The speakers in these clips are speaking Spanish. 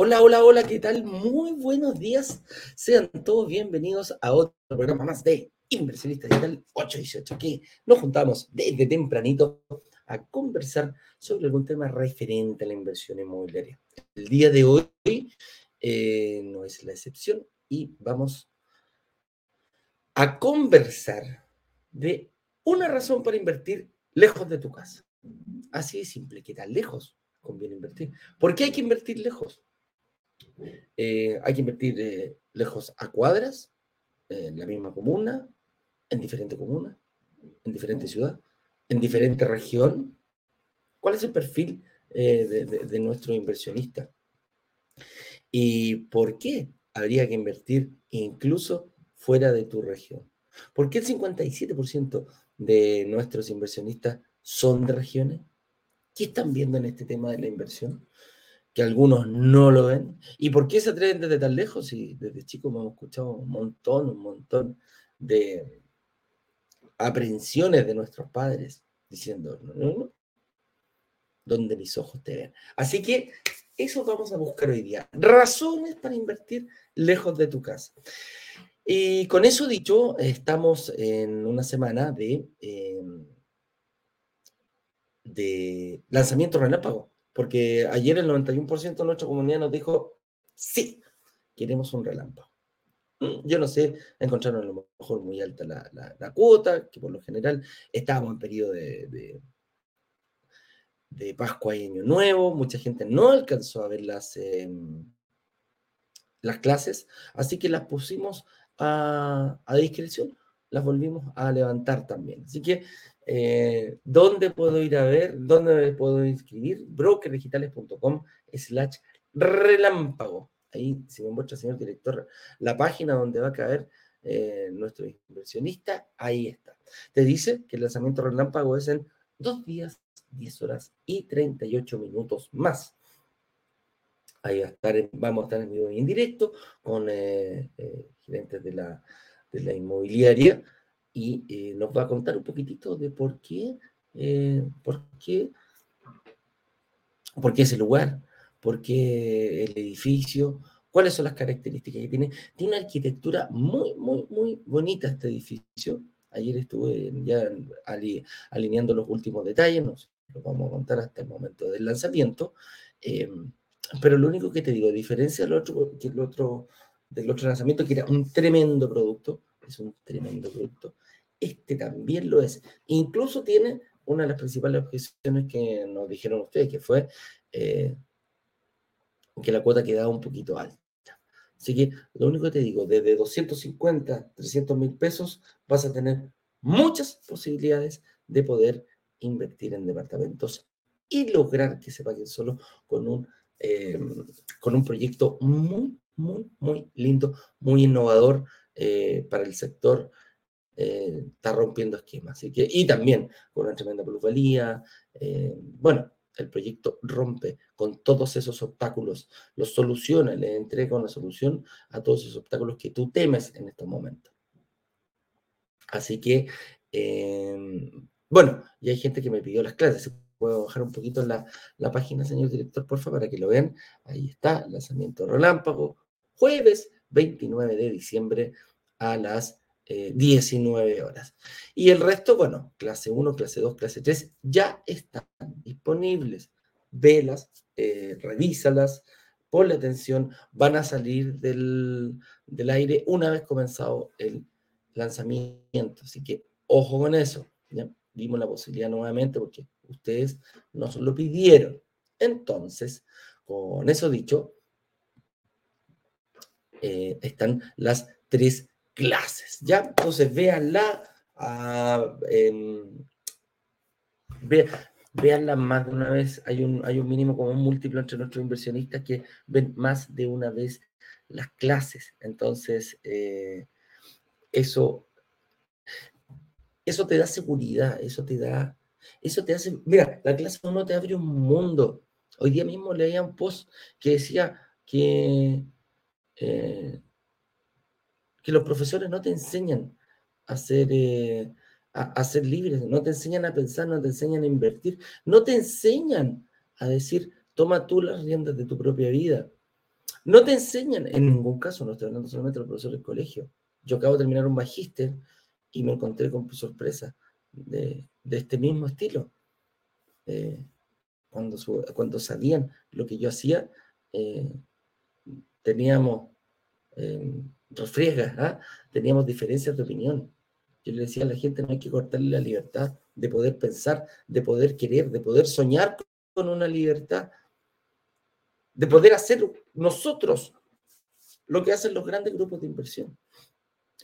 Hola, hola, hola, ¿qué tal? Muy buenos días. Sean todos bienvenidos a otro programa más de Inversionista Digital 818. Aquí nos juntamos desde tempranito a conversar sobre algún tema referente a la inversión inmobiliaria. El día de hoy eh, no es la excepción y vamos a conversar de una razón para invertir lejos de tu casa. Así de simple, ¿qué tan lejos conviene invertir? ¿Por qué hay que invertir lejos? Eh, hay que invertir eh, lejos a cuadras, en la misma comuna, en diferente comuna, en diferente ciudad, en diferente región. ¿Cuál es el perfil eh, de, de nuestro inversionista? ¿Y por qué habría que invertir incluso fuera de tu región? ¿Por qué el 57% de nuestros inversionistas son de regiones? ¿Qué están viendo en este tema de la inversión? Que algunos no lo ven. ¿Y por qué se atreven desde tan lejos? Y desde chicos hemos escuchado un montón, un montón de aprensiones de nuestros padres diciendo, no, no, donde mis ojos te ven. Así que eso vamos a buscar hoy día. Razones para invertir lejos de tu casa. Y con eso dicho, estamos en una semana de, eh, de lanzamiento relámpago porque ayer el 91% de nuestra comunidad nos dijo, sí, queremos un relámpago. Mm, yo no sé, encontraron a lo mejor muy alta la, cuota, que por lo general estábamos en periodo de, de, Pascua y Año Nuevo, mucha gente no alcanzó a ver las, em, las clases, así que las pusimos a, a discreción, las volvimos a levantar también. Así que eh, ¿Dónde puedo ir a ver? ¿Dónde me puedo inscribir? Brokerdigitales.com slash relámpago. Ahí, si me muestra, señor director, la página donde va a caer eh, nuestro inversionista, ahí está. Te dice que el lanzamiento relámpago es en dos días, 10 horas y 38 minutos más. Ahí va a estar, vamos a estar en vivo y en directo con eh, gerentes de la, de la inmobiliaria y eh, nos va a contar un poquitito de por qué, eh, por qué, por qué ese lugar, por qué el edificio, cuáles son las características que tiene. Tiene una arquitectura muy, muy, muy bonita este edificio. Ayer estuve ya alineando los últimos detalles, nos los vamos a contar hasta el momento del lanzamiento. Em, pero lo único que te digo, a diferencia del otro, del otro, del otro lanzamiento, que era un tremendo producto, es un tremendo producto, este también lo es. Incluso tiene una de las principales objeciones que nos dijeron ustedes, que fue eh, que la cuota quedaba un poquito alta. Así que lo único que te digo, desde 250, 300 mil pesos vas a tener muchas posibilidades de poder invertir en departamentos y lograr que se paguen solo con un, eh, con un proyecto muy, muy, muy lindo, muy innovador eh, para el sector eh, está rompiendo esquemas. Y también con una tremenda plusvalía. Eh, bueno, el proyecto rompe con todos esos obstáculos, los soluciona, le entrega una solución a todos esos obstáculos que tú temes en estos momentos. Así que, em, bueno, y hay gente que me pidió las clases. Puedo bajar un poquito la, la página, señor director, por favor, para que lo vean. Ahí está, lanzamiento relámpago, jueves 29 de diciembre a las 19 eh, horas. Y el resto, bueno, clase 1, clase 2, clase 3, ya están disponibles. Velas, eh, revísalas, ponle atención, van a salir del, aire una vez comenzado el lanzamiento. Así que ojo con eso. ¿ya? Vimos la posibilidad nuevamente porque ustedes nos lo pidieron. Entonces, con eso dicho, eh, están las tres clases, ¿ya? Entonces, véanla, uh, véanla más de una vez. Hay un, hay un mínimo como un múltiplo entre nuestros inversionistas que ven más de una vez las clases. Entonces, eh, eso, eso te da seguridad, eso te da, eso te hace, mira, la clase uno te abre un mundo. Hoy día mismo leía un post que decía que eh, que los profesores no te enseñan a ser, eh, a, ser libres, no te enseñan a pensar, no te enseñan a invertir, no te enseñan a decir, toma tú las riendas de tu propia vida. No te enseñan, en ningún caso, no estoy hablando solamente de los profesores del colegio. Yo acabo de terminar un magíster y me encontré con sorpresa de, este mismo estilo. Eh, cuando, cuando sabían lo que yo hacía, eh, teníamos eh, refriegas, ¿ah? teníamos diferencias de opinión. Yo le decía a la gente, no hay que cortarle la libertad de poder pensar, de poder querer, de poder soñar con una libertad, de poder hacer nosotros lo que hacen los grandes grupos de inversión.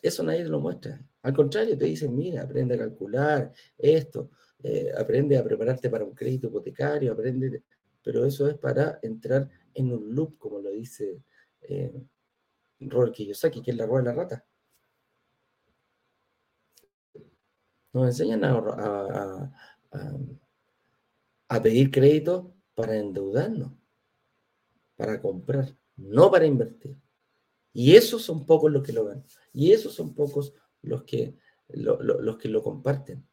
Eso nadie lo muestra. Al contrario, te dicen, mira, aprende a calcular esto, eh, aprende a prepararte para un crédito hipotecario, aprende, pero eso es para entrar en un loop, como lo dice eh, Robert Kiyosaki, que es la rueda de la rata. Nos enseñan a, a pedir crédito para endeudarnos, para comprar, no para invertir. Y esos son pocos los que lo ven. Y esos son pocos los que lo, los que lo comparten.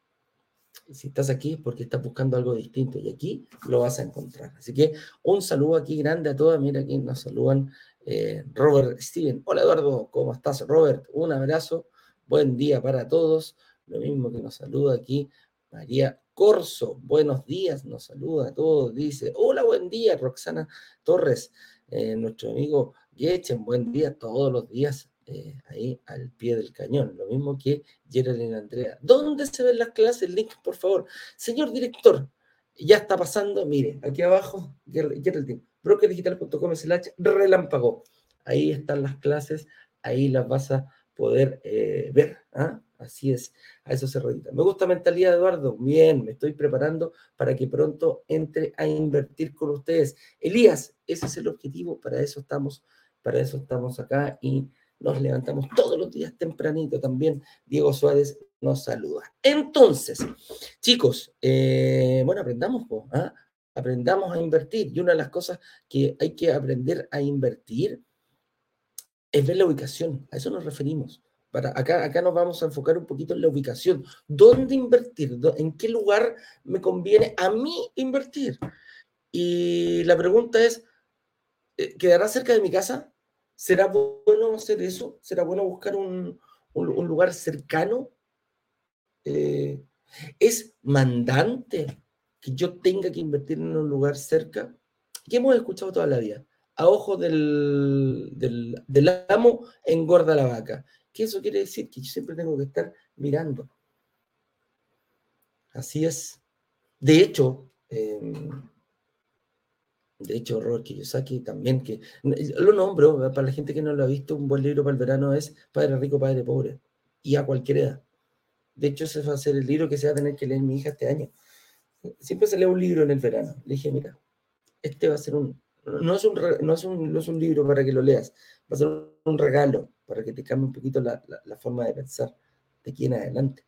Si estás aquí es porque estás buscando algo distinto y aquí lo vas a encontrar. Así que un saludo aquí grande a todas. Mira aquí nos saludan eh, Robert Steven. Hola Eduardo, ¿cómo estás Robert? Un abrazo. Buen día para todos. Lo mismo que nos saluda aquí María Corso. Buenos días, nos saluda a todos. Dice, hola, buen día Roxana Torres. Eh, nuestro amigo Yechen, buen día todos los días eh, ahí al pie del cañón. Lo mismo que Geraldine Andrea. ¿Dónde se ven las clases? El link, por favor. Señor director, ya está pasando. Mire, aquí abajo, Geraldine, brokerdigital.com slash relámpago. Ahí están las clases, ahí las vas a poder eh, ver. ¿ah? Así es, a eso se redita. Me gusta mentalidad, Eduardo. Bien, me estoy preparando para que pronto entre a invertir con ustedes. Elías, ese es el objetivo, para eso estamos, para eso estamos acá y nos levantamos todos los días tempranito también. Diego Suárez nos saluda. Entonces, chicos, eh, bueno, aprendamos, ¿ah? Aprendamos a invertir. Y una de las cosas que hay que aprender a invertir es ver la ubicación. A eso nos referimos. Para acá, acá nos vamos a enfocar un poquito en la ubicación. ¿Dónde invertir? ¿En qué lugar me conviene a mí invertir? Y la pregunta es, eh, ¿quedará cerca de mi casa? ¿Será bueno hacer eso? ¿Será bueno buscar un, lugar cercano? Eh, ¿Es mandante que yo tenga que invertir en un lugar cerca? ¿Qué hemos escuchado toda la vida? A ojo del, del, amo engorda la vaca. ¿Qué eso quiere decir? Que yo siempre tengo que estar mirando. Así es. De hecho, em, de hecho, Robert Kiyosaki también, que lo nombro, para la gente que no lo ha visto, un buen libro para el verano es Padre Rico, Padre Pobre, y a cualquier edad. De hecho, ese va a ser el libro que se va a tener que leer mi hija este año. Siempre se lee un libro en el verano. Le dije, mira, este va a ser un, no es un, no es un, no es un libro para que lo leas, va a ser un regalo para que te cambie un poquito la, la forma de pensar de aquí en adelante.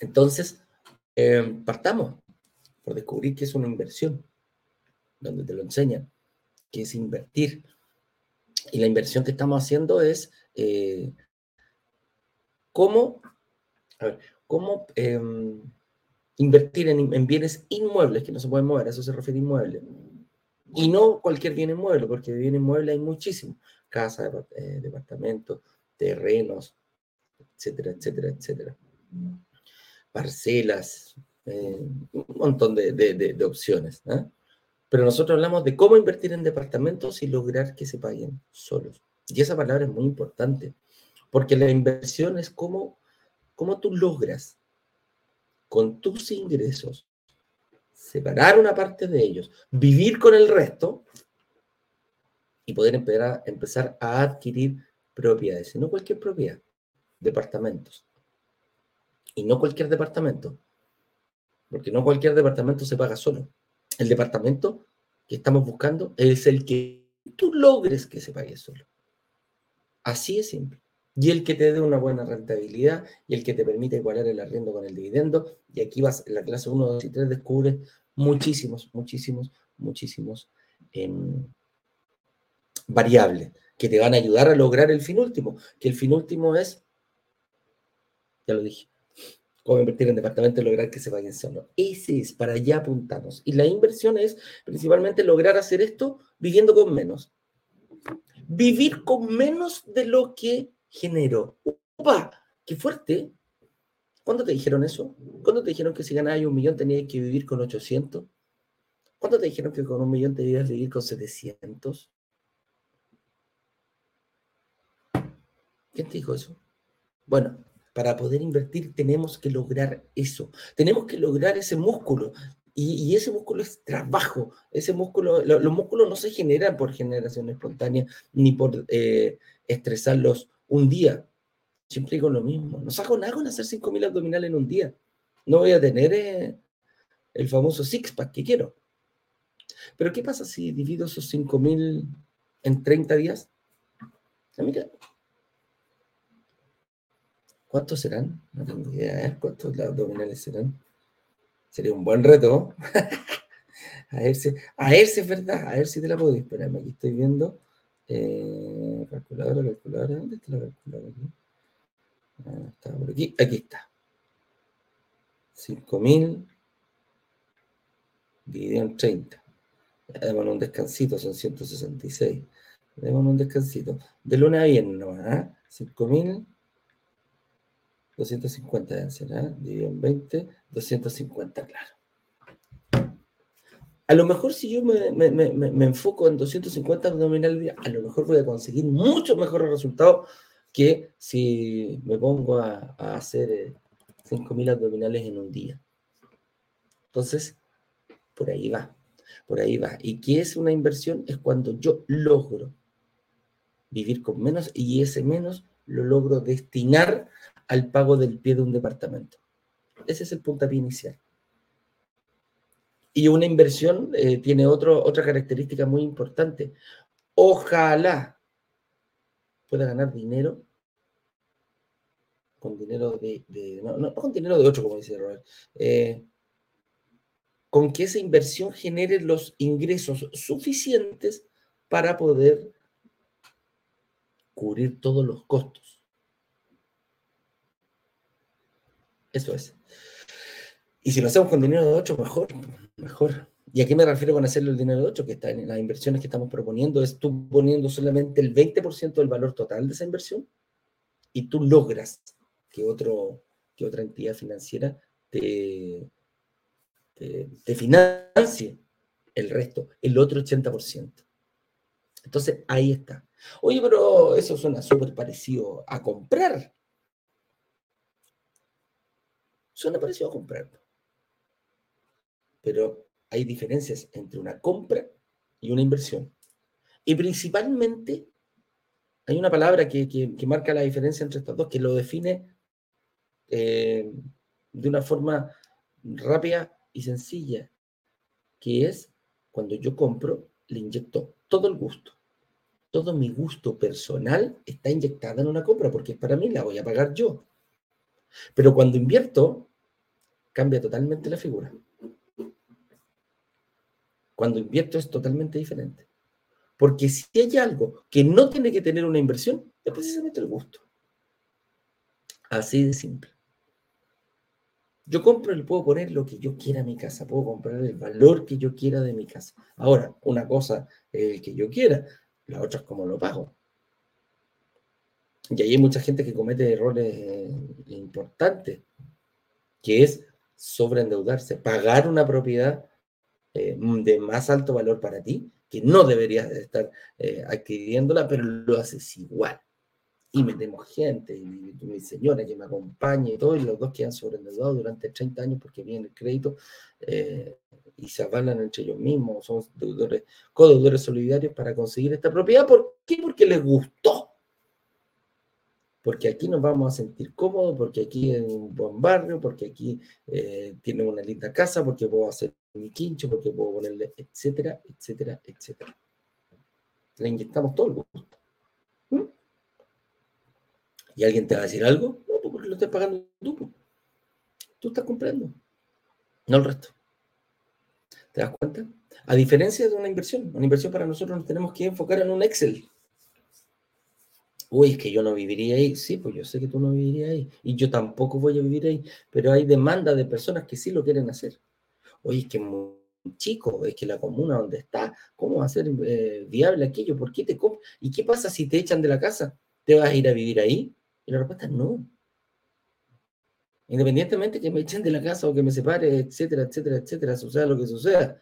Entonces, eh, partamos por descubrir que es una inversión, donde te lo enseñan, que es invertir. Y la inversión que estamos haciendo es eh, cómo, cómo em, invertir en, bienes inmuebles que no se pueden mover, a eso se refiere inmueble. Y no cualquier bien inmueble, porque de bien inmueble hay muchísimo. Casa, eh, departamentos, terrenos, etcétera, etcétera, etcétera. Parcelas, eh, un montón de, opciones. Pero nosotros hablamos de cómo invertir en departamentos y lograr que se paguen solos. Y esa palabra es muy importante, porque la inversión es como cómo tú logras con tus ingresos separar una parte de ellos, vivir con el resto y poder empezar, a adquirir propiedades, y no cualquier propiedad, departamentos. Y no cualquier departamento, porque no cualquier departamento se paga solo. El departamento que estamos buscando es el que tú logres que se pague solo. Así es simple. Y el que te dé una buena rentabilidad y el que te permite igualar el arriendo con el dividendo. Y aquí vas, en la clase 1, 2 y 3 descubres muchísimos, muchísimos, muchísimos em, variables que te van a ayudar a lograr el fin último, que el fin último es, ya lo dije, cómo invertir en departamentos y lograr que se vayan solo. Ese es, para allá apuntamos. Y la inversión es principalmente lograr hacer esto viviendo con menos. Vivir con menos de lo que generó. ¡Upa! ¡Qué fuerte! ¿Cuándo te dijeron eso? ¿Cuándo te dijeron que si ganabas un millón tenías que vivir con 800? ¿Cuándo te dijeron que con un millón te debías vivir con 700? ¿Quién te dijo eso? Bueno, para poder invertir tenemos que lograr eso. Tenemos que lograr ese músculo. Y, ese músculo es trabajo. Ese músculo, los músculos no se generan por generación espontánea ni por eh, estresarlos un día. Siempre digo lo mismo. No saco nada con hacer 5.000 abdominales en un día. No voy a tener eh, el famoso six-pack que quiero. Pero ¿qué pasa si divido esos 5.000 en 30 días? Mira, ¿Cuántos serán? No tengo idea, ¿eh? ¿Cuántos abdominales serán? Sería un buen reto. a, ver si, a ver si es verdad, a ver si te la puedo esperar. Aquí estoy viendo. Eh, calculadora, calculadora. ¿Dónde está la calculadora? Ah, está por aquí. Aquí está. 5000 dividido en 30. Démonos un descansito, son 166. Démonos un descansito. De lunes a viernes nomás, ¿eh? 5000 250 deben ser, ¿eh? Dividido en 20, 250, claro. A lo mejor si yo me, enfoco en 250 abdominales, a lo mejor voy a conseguir mucho mejores resultados que si me pongo a, hacer 5.000 eh, abdominales en un día. Entonces, por ahí va, por ahí va. ¿Y qué es una inversión? Es cuando yo logro vivir con menos y ese menos lo logro destinar al pago del pie de un departamento. Ese es el puntapié inicial. Y una inversión eh, tiene otro, otra característica muy importante. Ojalá pueda ganar dinero con dinero de, no, con dinero de 8, como dice Robert, eh, con que esa inversión genere los ingresos suficientes para poder cubrir todos los costos. Eso es. Y si lo hacemos con dinero de 8, mejor, mejor. ¿Y a qué me refiero con hacerlo el dinero de 8? Que está en las inversiones que estamos proponiendo, es tú poniendo solamente el 20% del valor total de esa inversión y tú logras que, otro, que otra entidad financiera te, te, financie el resto, el otro 80%. Entonces, ahí está. Oye, pero eso suena súper parecido a comprar. Suena parecido a comprar. Pero hay diferencias entre una compra y una inversión. Y principalmente hay una palabra que, marca la diferencia entre estas dos, que lo define eh, de una forma rápida y sencilla, que es cuando yo compro, le inyecto todo el gusto. Todo mi gusto personal está inyectado en una compra, porque para mí la voy a pagar yo. Pero cuando invierto, cambia totalmente la figura. Cuando invierto es totalmente diferente. Porque si hay algo que no tiene que tener una inversión, es precisamente el gusto. Así de simple. Yo compro y puedo poner lo que yo quiera a mi casa, puedo comprar el valor que yo quiera de mi casa. Ahora, una cosa es el que yo quiera, la otra es cómo lo pago. Y ahí hay mucha gente que comete errores importantes, que es sobreendeudarse, pagar una propiedad eh, de más alto valor para ti, que no deberías estar eh, adquiriéndola, pero lo haces igual. Y metemos gente, y mi, señora que me acompaña y todo, y los dos quedan sobreendeudados durante 30 años porque viene el crédito eh, y se avalan entre ellos mismos, son deudores, codeudores solidarios para conseguir esta propiedad. ¿Por qué? Porque les gustó porque aquí nos vamos a sentir cómodos, porque aquí es un buen barrio, porque aquí eh, tiene una linda casa, porque puedo hacer mi quincho, porque puedo ponerle, etcétera, etcétera, etcétera. Le inyectamos todo el gusto. ¿Mm? ¿Y alguien te va a decir algo? No, pues porque lo estás pagando tú. Pues. Tú estás comprando, no el resto. ¿Te das cuenta? A diferencia de una inversión, una inversión para nosotros nos tenemos que enfocar en un Excel Uy, es que yo no viviría ahí. Sí, pues yo sé que tú no vivirías ahí. Y yo tampoco voy a vivir ahí. Pero hay demanda de personas que sí lo quieren hacer. Oye, es que muy chico, es que la comuna donde está, ¿cómo va a ser eh, viable aquello? ¿Por qué te ¿Y qué pasa si te echan de la casa? ¿Te vas a ir a vivir ahí? Y la respuesta es no. Independientemente que me echen de la casa o que me separe, etcétera, etcétera, etcétera, suceda lo que suceda,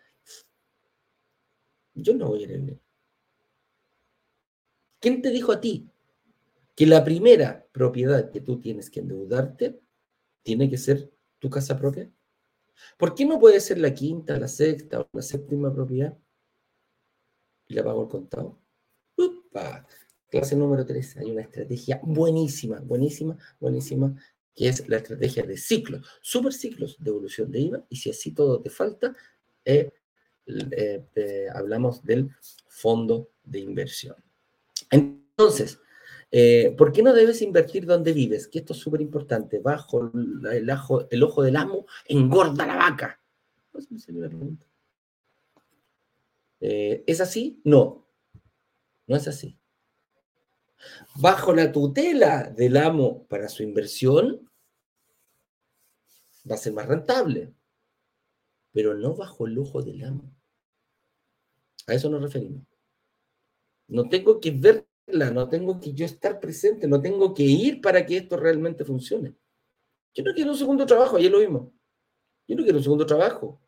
yo no voy a ir a vivir. ¿Quién te dijo a ti que la primera propiedad que tú tienes que endeudarte tiene que ser tu casa propia? ¿Por qué no puede ser la quinta, la sexta o la séptima propiedad? Y la pago al contado. ¡Upa! Clase número 3. Hay una estrategia buenísima, buenísima, buenísima, que es la estrategia de ciclos, super ciclos de evolución de IVA. Y si así todo te falta, eh, eh, hablamos del fondo de inversión. Entonces, eh, ¿por qué no debes invertir donde vives? Que esto es súper importante. Bajo el, ojo del amo, engorda la vaca. Eh, ¿Es así? No, no es así. Bajo la tutela del amo para su inversión, va a ser más rentable, pero no bajo el ojo del amo. A eso nos referimos. No tengo que verla, no tengo que yo estar presente, no tengo que ir para que esto realmente funcione. Yo no quiero un segundo trabajo, ayer lo vimos. Yo no quiero un segundo trabajo.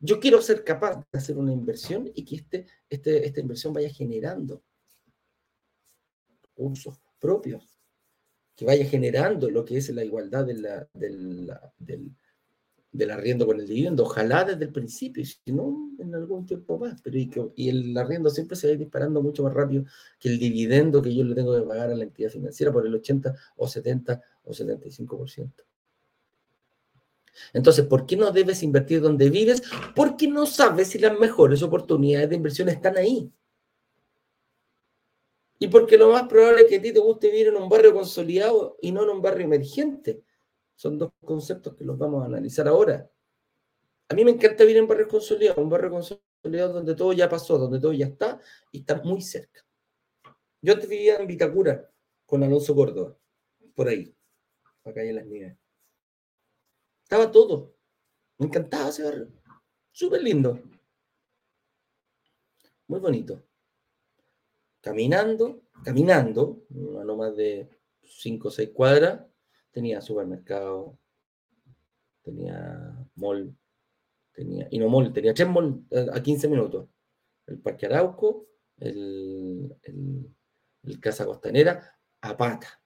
Yo quiero ser capaz de hacer una inversión y que este, este esta inversión vaya generando recursos propios, que vaya generando lo que es la igualdad de la, del, del arriendo con el dividendo, ojalá desde el principio, si no, en algún tiempo más, pero y, el arriendo siempre se va disparando mucho más rápido que el dividendo que yo le tengo que pagar a la entidad financiera por el 80 o 70 o 75%. Entonces, ¿por qué no debes invertir donde vives? Porque no sabes si las mejores oportunidades de inversión están ahí. Y porque lo más probable es que a ti te guste vivir en un barrio consolidado y no en un barrio emergente. Son dos conceptos que los vamos a analizar ahora. A mí me encanta vivir en barrios consolidados, un barrio consolidado donde todo ya pasó, donde todo ya está y está muy cerca. Yo antes vivía en Vitacura con Alonso Córdoba, por ahí, acá en las nieves. Estaba todo. Me encantaba ese barrio. Súper lindo. Muy bonito. Caminando, caminando, no más de 5 o 6 cuadras, tenía supermercado, tenía mall, tenía, y no mall, tenía tres mall eh, a 15 minutos. El Parque Arauco, el, el, Casa Costanera, a pata.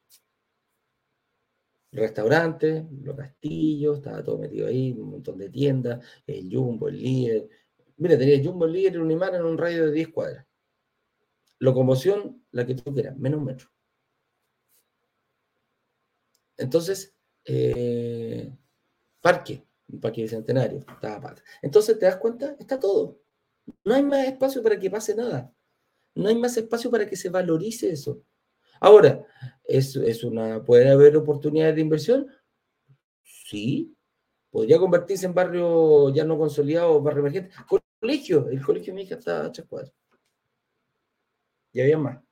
Restaurantes, los castillos, estaba todo metido ahí, un montón de tiendas, el Jumbo, el Líder. Mira, tenía el Jumbo, el Líder y un imán en un radio de 10 cuadras. Locomoción, la que tú quieras, menos metro. Entonces, eh, parque, parque bicentenario, Entonces, ¿te das cuenta? Está todo. No hay más espacio para que pase nada. No hay más espacio para que se valorice eso. Ahora, ¿es, es una, ¿puede haber oportunidades de inversión? Sí. Podría convertirse en barrio ya no consolidado, barrio emergente. Colegio, el colegio de mi hija está a. Y había más.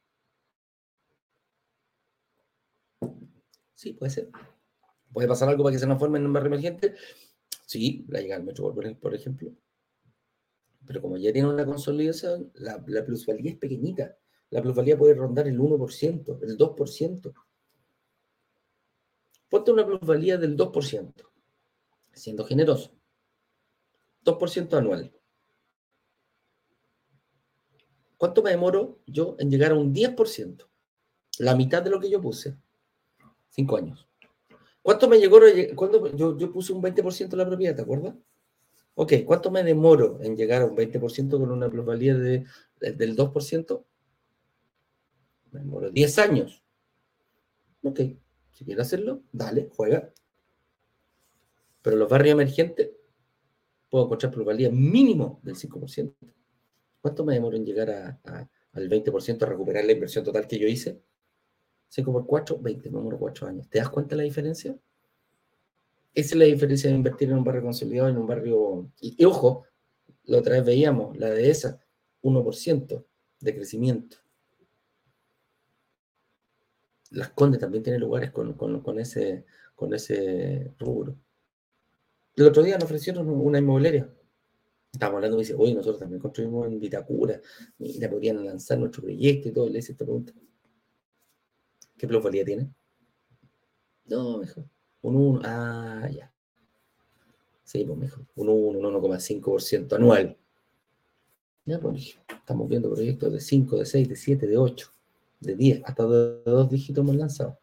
Sí, puede ser. ¿Puede pasar algo para que se transforme en un barrio emergente? Sí, la llegada al metro, por ejemplo. Pero como ya tiene una consolidación, la, plusvalía es pequeñita. La plusvalía puede rondar el 1%, el 2%. Ponte una plusvalía del 2%, siendo generoso. 2% anual. ¿Cuánto me demoro yo en llegar a un 10%? La mitad de lo que yo puse. Cinco años. ¿Cuánto me llegó? Cuando yo, yo puse un 20% de la propiedad, ¿te acuerdas? Ok, ¿cuánto me demoro en llegar a un 20% con una plusvalía de, del 2%? Me demoro 10 años. Ok, si quieres hacerlo, dale, juega. Pero los barrios emergentes, puedo encontrar plusvalía mínimo del 5%. ¿Cuánto me demoro en llegar a, al 20% a recuperar la inversión total que yo hice? 5 por 4, 20, número 4 años. ¿Te das cuenta de la diferencia? Esa es la diferencia de invertir en un barrio consolidado, en un barrio... Y, ojo, la otra vez veíamos, la de esa, 1% de crecimiento. Las Condes también tienen lugares con, ese, con ese rubro. El otro día nos ofrecieron una inmobiliaria. Estábamos hablando y me dice, oye, nosotros también construimos en Vitacura. Mira, podrían lanzar nuestro proyecto y todo. Le hice esta pregunta. ¿Qué plusvalía tiene? No, mejor. Un 1. Ah, ya. Sí, pues mejor. Un 1, un 1,5% anual. Ya, pues, estamos viendo proyectos de 5, de 6, de 7, de 8, de 10, hasta de dígitos hemos lanzado.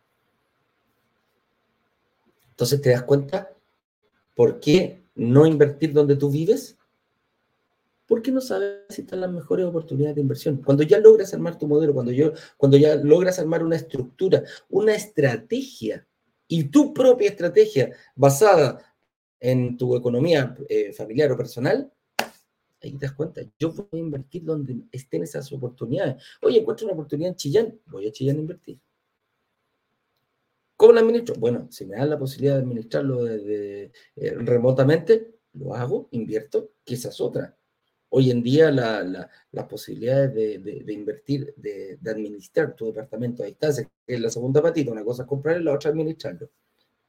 Entonces te das cuenta por qué no invertir donde tú vives. Porque no sabes si están las mejores oportunidades de inversión. Cuando ya logras armar tu modelo, cuando, yo, cuando ya logras armar una estructura, una estrategia y tu propia estrategia basada en tu economía eh, familiar o personal, ahí te das cuenta, yo voy a invertir donde estén esas oportunidades. Oye, encuentro una oportunidad en Chillán, voy a Chillán a invertir. ¿Cómo la administro? Bueno, si me dan la posibilidad de administrarlo eh, remotamente, lo hago, invierto, quizás otra. Hoy en día las posibilidades de, invertir, de, administrar tu departamento a distancia, que es la segunda patita, una cosa es comprar y la otra administrarlo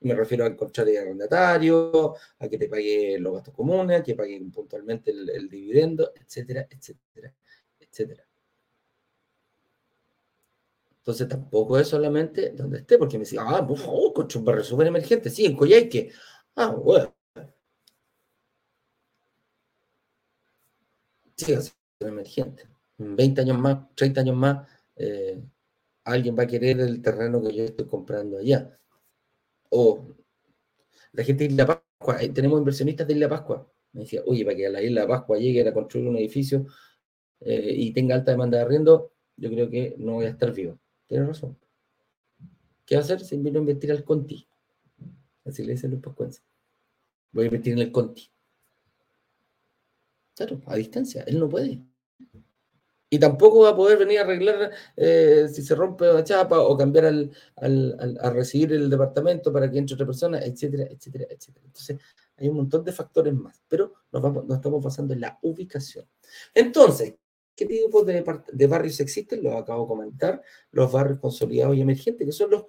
me refiero a encontrar el arrendatario, a que te pague los gastos comunes, a que pague puntualmente el, dividendo, etcétera, etcétera, etcétera. Entonces tampoco es solamente donde esté, porque me decía, ah, por favor, coche, un barrio súper emergente, sí, en Coyhaique. Ah, bueno. Sí, es emergente. En 20 años más, 30 años más, eh, alguien va a querer el terreno que yo estoy comprando allá o la gente de Isla Pascua, tenemos inversionistas de Isla Pascua. Me decía, oye, para que a la Isla Pascua llegue a construir un edificio eh, y tenga alta demanda de arriendo, yo creo que no voy a estar vivo. Tiene razón. ¿Qué va a hacer? Se vino a invertir al Conti. Así le dicen los pascuenses. Voy a invertir en el Conti. Claro, a distancia. Él no puede. Y tampoco va a poder venir a arreglar eh, si se rompe la chapa o cambiar al, a recibir el departamento para que entre otra persona, etcétera, etcétera, etcétera. Entonces, hay un montón de factores más, pero nos, vamos, nos estamos basando en la ubicación. Entonces, ¿qué tipo de, de, barrios existen? Los acabo de comentar, los barrios consolidados y emergentes, que son los,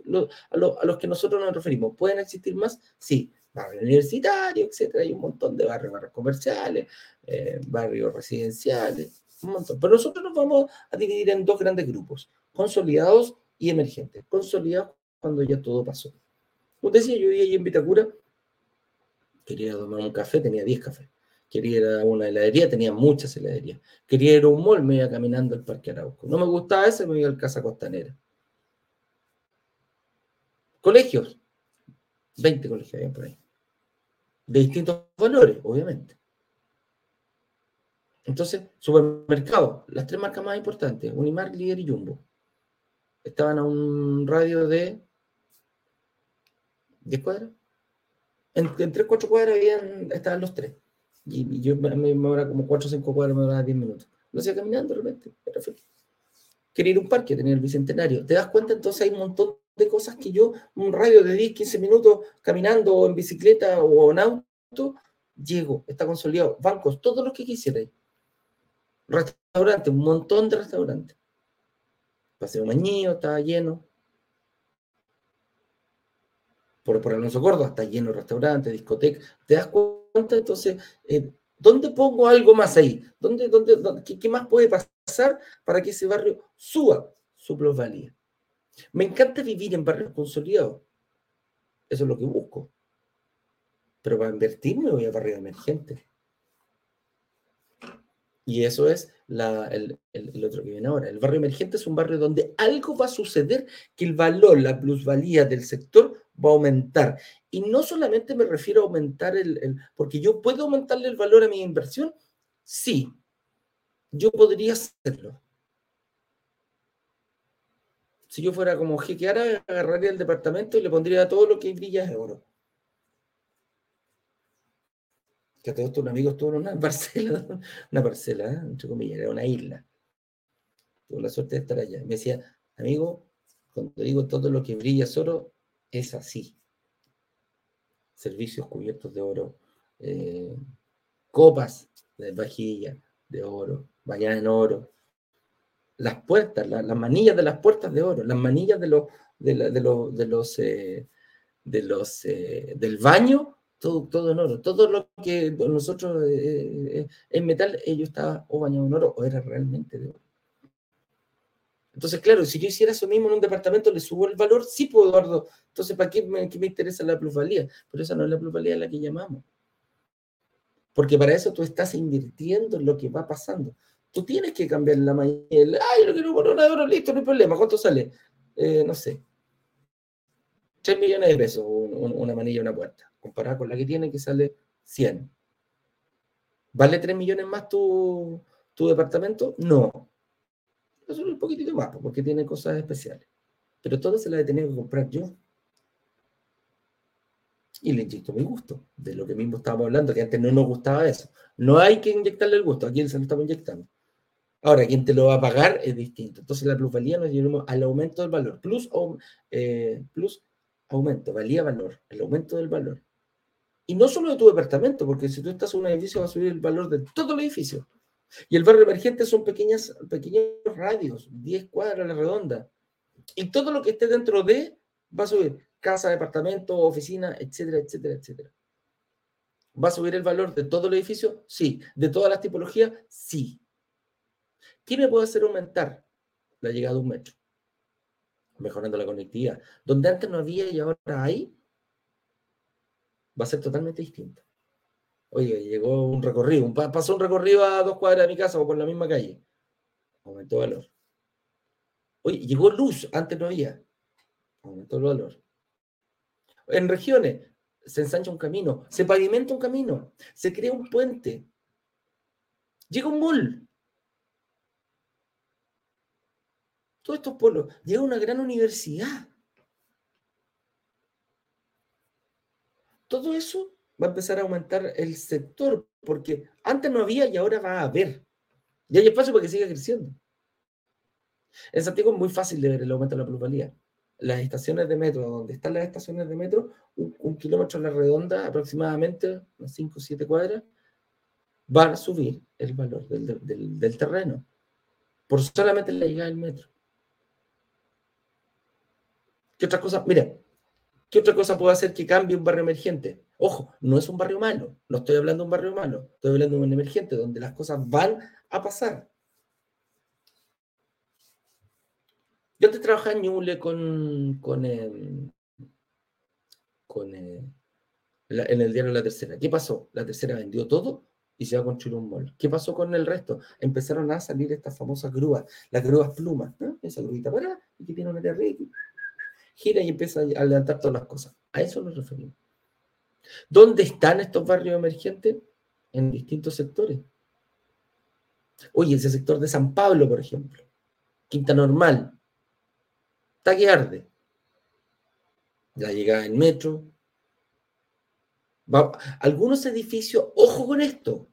a, los, que nosotros nos referimos. ¿Pueden existir más? Sí, barrios universitarios, etcétera. Hay un montón de barrios, barrios comerciales, eh, barrios residenciales pero nosotros nos vamos a dividir en dos grandes grupos, consolidados y emergentes. Consolidados cuando ya todo pasó. Como decía, yo vivía allí en Vitacura, quería tomar un café, tenía 10 cafés. Quería ir a una heladería, tenía muchas heladerías. Quería ir a un mall, me iba caminando al Parque Arauco. No me gustaba ese, me iba al Casa Costanera. Colegios, 20 colegios había por ahí. De distintos valores, obviamente. Entonces, supermercado, las tres marcas más importantes, Unimar, Líder y Jumbo, estaban a un radio de 10 cuadras. En, en 3, 4 cuadras habían, estaban los tres. Y, yo me, me como 4 o 5 cuadras, me duraba 10 minutos. Lo hacía caminando de repente, era feliz. Quería ir a un parque, tenía el bicentenario. ¿Te das cuenta? Entonces hay un montón de cosas que yo, un radio de 10, 15 minutos caminando o en bicicleta o en auto, llego, está consolidado. Bancos, todo lo que quisiera restaurantes, un montón de restaurantes. Paseo Mañío estaba lleno. Por, por Alonso Córdoba está lleno de restaurantes, discotecas. ¿Te das cuenta? Entonces, eh, ¿dónde pongo algo más ahí? ¿Dónde, dónde, qué, más puede pasar para que ese barrio suba su plusvalía? Me encanta vivir en barrios consolidados. Eso es lo que busco. Pero para invertir me voy a barrios emergentes. Y eso es el, otro que viene ahora. El barrio emergente es un barrio donde algo va a suceder que el valor, la plusvalía del sector va a aumentar. Y no solamente me refiero a aumentar el, porque yo puedo aumentarle el valor a mi inversión. Sí, yo podría hacerlo. Si yo fuera como jequeara, agarraría el departamento y le pondría todo lo que brilla de oro. que a todo esto un amigo estuvo en una parcela, una parcela, ¿eh? entre comillas, era una isla. Tuve la suerte de estar allá. Me decía, amigo, cuando digo todo lo que brilla es oro, es así. Servicios cubiertos de oro, eh, copas de vajilla de oro, bañadas en oro, las puertas, las manillas de las puertas de oro, las manillas de los, de, de los, de los, eh, de los eh, del baño, todo, todo en oro. Todo lo que nosotros eh, en metal, ellos estaba o bañado en oro o era realmente de oro. Entonces, claro, si yo hiciera eso mismo en un departamento, le subo el valor, sí puedo, Eduardo. Entonces, ¿para qué me, qué me interesa la plusvalía? Pero esa no es la plusvalía a la que llamamos. Porque para eso tú estás invirtiendo en lo que va pasando. Tú tienes que cambiar la manilla. Ay, lo quiero poner un euro, listo, no hay problema. ¿Cuánto sale? Eh, no sé. 3 millones de pesos una manilla, una puerta. Comparada con la que tiene, que sale 100. ¿Vale 3 millones más tu, tu departamento? No. Es un poquitito más, porque tiene cosas especiales. Pero todo se la he tenido que comprar yo y le inyecto mi gusto, de lo que mismo estábamos hablando, que antes no nos gustaba eso. No hay que inyectarle el gusto, aquí se lo estamos inyectando. Ahora, quien te lo va a pagar es distinto. Entonces, la plusvalía nos llevamos al aumento del valor. Plus, eh, plus aumento, valía valor, el aumento del valor. Y no solo de tu departamento, porque si tú estás en un edificio va a subir el valor de todo el edificio. Y el barrio emergente son pequeñas, pequeños radios, 10 cuadras a la redonda. Y todo lo que esté dentro de va a subir casa, departamento, oficina, etcétera, etcétera, etcétera. ¿Va a subir el valor de todo el edificio? Sí. ¿De todas las tipologías? Sí. ¿Qué me puede hacer aumentar? La llegada de un metro. Mejorando la conectividad. Donde antes no había y ahora hay, va a ser totalmente distinto. Oye, llegó un recorrido, pasó un recorrido a dos cuadras de mi casa o por la misma calle. Aumentó valor. Oye, llegó luz, antes no había. Aumentó el valor. En regiones se ensancha un camino, se pavimenta un camino, se crea un puente. Llega un mall. Todos estos pueblos. Llega una gran universidad. Todo eso va a empezar a aumentar el sector, porque antes no había y ahora va a haber. Y hay espacio para que siga creciendo. En Santiago es muy fácil de ver el aumento de la plusvalía las estaciones de metro, donde están las estaciones de metro, un, kilómetro a la redonda, aproximadamente, unas 5 o 7 cuadras, van a subir el valor del, terreno por solamente la llegada del metro. ¿Qué otra cosa? Mira, ¿qué otra cosa puede hacer que cambie un barrio emergente? Ojo, no es un barrio malo, no estoy hablando de un barrio malo, estoy hablando de un emergente donde las cosas van a pasar. Yo antes trabajaba en Ñuble con, con, em, con eh, en el diario La Tercera. ¿Qué pasó? La Tercera vendió todo y se va a construir un mall. ¿Qué pasó con el resto? Empezaron a salir estas famosas grúas, las grúas plumas, ¿no? esa grúita para y que tiene una tierra gira y empieza a levantar todas las cosas. A eso nos referimos. ¿Dónde están estos barrios emergentes? En distintos sectores. Oye, ese sector de San Pablo, por ejemplo, Quinta Normal, está que arde. La llegada del metro. algunos edificios, ojo con esto,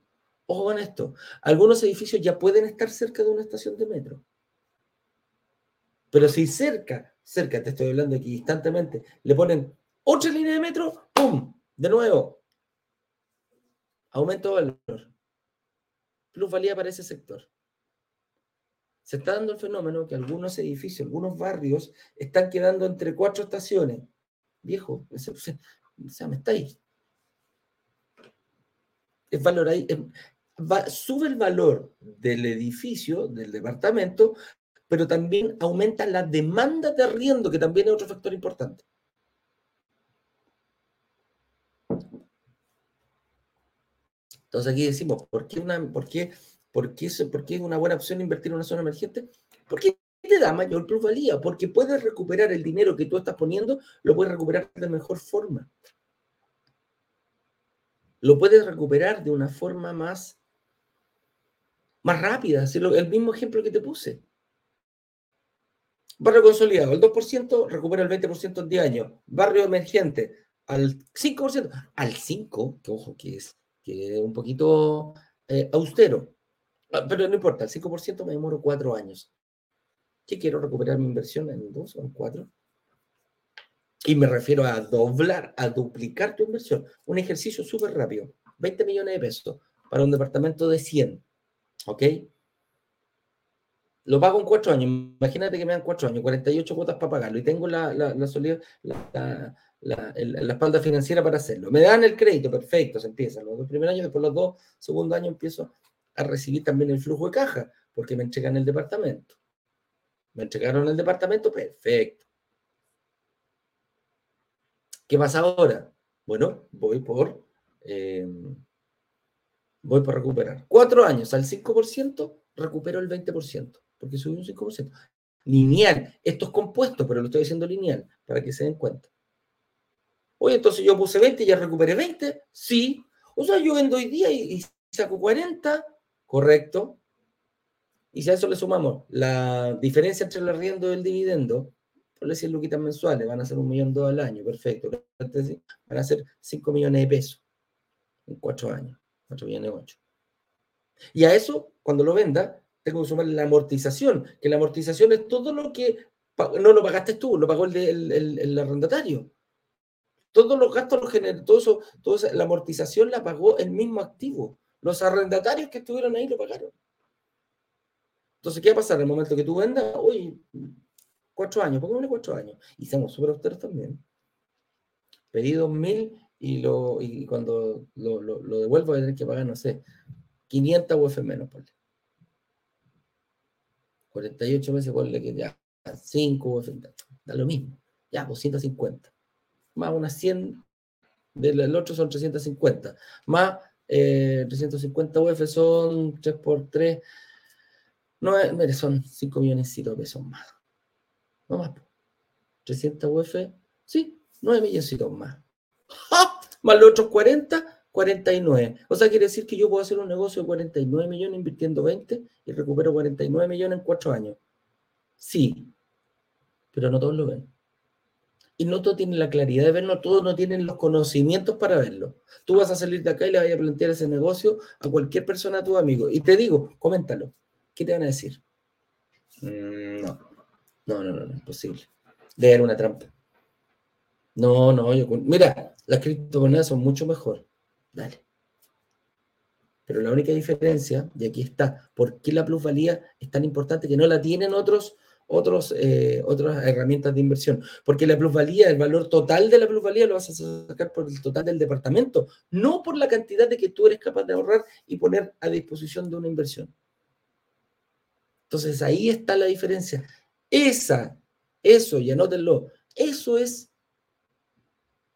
ojo con esto, algunos edificios ya pueden estar cerca de una estación de metro. Pero si cerca, cerca, te estoy hablando aquí instantemente, le ponen otra línea de metro, ¡pum! De nuevo. Aumento de valor. Plusvalía para ese sector se está dando el fenómeno que algunos edificios, algunos barrios, están quedando entre cuatro estaciones. Viejo, o sea, me estáis. Es valor ahí, sube el valor del edificio, del departamento, pero también aumenta la demanda de arriendo, que también es otro factor importante. Entonces aquí decimos, ¿por qué, una, por qué ¿Por qué, es una buena opción invertir en una zona emergente? Porque te da mayor plusvalía, porque puedes recuperar el dinero que tú estás poniendo, lo puedes recuperar de mejor forma. Lo puedes recuperar de una forma más, más rápida. El mismo ejemplo que te puse. Barrio consolidado, el 2% recupera el 20% en 10 años. Barrio emergente, al 5%, al 5%, que ojo que es, que un poquito eh, austero, Ah, pero no importa, el 5% me demoro cuatro años. ¿Qué quiero recuperar mi inversión en dos o en cuatro? Y me refiero a doblar, a duplicar tu inversión. Un ejercicio súper rápido. 20 millones de pesos para un departamento de 100. ¿Ok? Lo pago en cuatro años. Imagínate que me dan cuatro años, 48 cuotas para pagarlo y tengo la, la, la, la, espalda financiera para hacerlo. Me dan el crédito, perfecto, se empieza. Los dos primeros años, después los dos segundo años empiezo a recibir también el flujo de caja, porque me entregan el departamento. Me entregaron el departamento, perfecto. ¿Qué pasa ahora? Bueno, voy por, eh, voy por recuperar. Cuatro años al 5%, recupero el 20%, porque subí un 5%. Lineal. Esto es compuesto, pero lo estoy diciendo lineal, para que se den cuenta. Oye, entonces yo puse 20 y ya recuperé 20. Sí. O sea, yo vendo hoy día y, y saco 40. Correcto. Y si a eso le sumamos la diferencia entre el arriendo y el dividendo, por decir luquitas mensuales, van a ser un millón dos al año, perfecto. Van a ser 5 millones de pesos en cuatro años, 4 millones ocho. Y a eso, cuando lo venda, tengo que sumar la amortización, que la amortización es todo lo que no lo pagaste tú, lo pagó el, el, arrendatario. Todos los gastos los generó, todo eso, la amortización la pagó el mismo activo. Los arrendatarios que estuvieron ahí lo pagaron. Entonces, ¿qué va a pasar? En el momento que tú vendas, uy, cuatro años, pongámosle cuatro años. Y somos súper austeros también. Pedí dos mil y, lo, y cuando lo, lo, devuelvo voy a tener que pagar, no sé, 500 UF menos, por 48 meses, ponle que ya 5 UF, da lo mismo. Ya, 250. Más unas 100, del otro son 350. Más eh, 350 UF son 3 por 3 no, mire, son 5 millones de pesos más. No más. 300 UF, sí, 9 millones más. ¡Ja! Más los otros 40, 49. O sea, quiere decir que yo puedo hacer un negocio de 49 millones invirtiendo 20 y recupero 49 millones en 4 años. Sí, pero no todos lo ven. Y no todos tienen la claridad de verlo, todos no tienen los conocimientos para verlo. Tú vas a salir de acá y le vas a plantear ese negocio a cualquier persona, a tu amigo. Y te digo, coméntalo. ¿Qué te van a decir? Mm, no. No, no, no, no, imposible. Leer una trampa. No, no, yo. Mira, las criptomonedas son mucho mejor. Dale. Pero la única diferencia, y aquí está, ¿por qué la plusvalía es tan importante que no la tienen otros, otros, eh, otras herramientas de inversión? Porque la plusvalía, el valor total de la plusvalía lo vas a sacar por el total del departamento, no por la cantidad de que tú eres capaz de ahorrar y poner a disposición de una inversión. Entonces ahí está la diferencia. Esa, eso, y anótenlo, eso es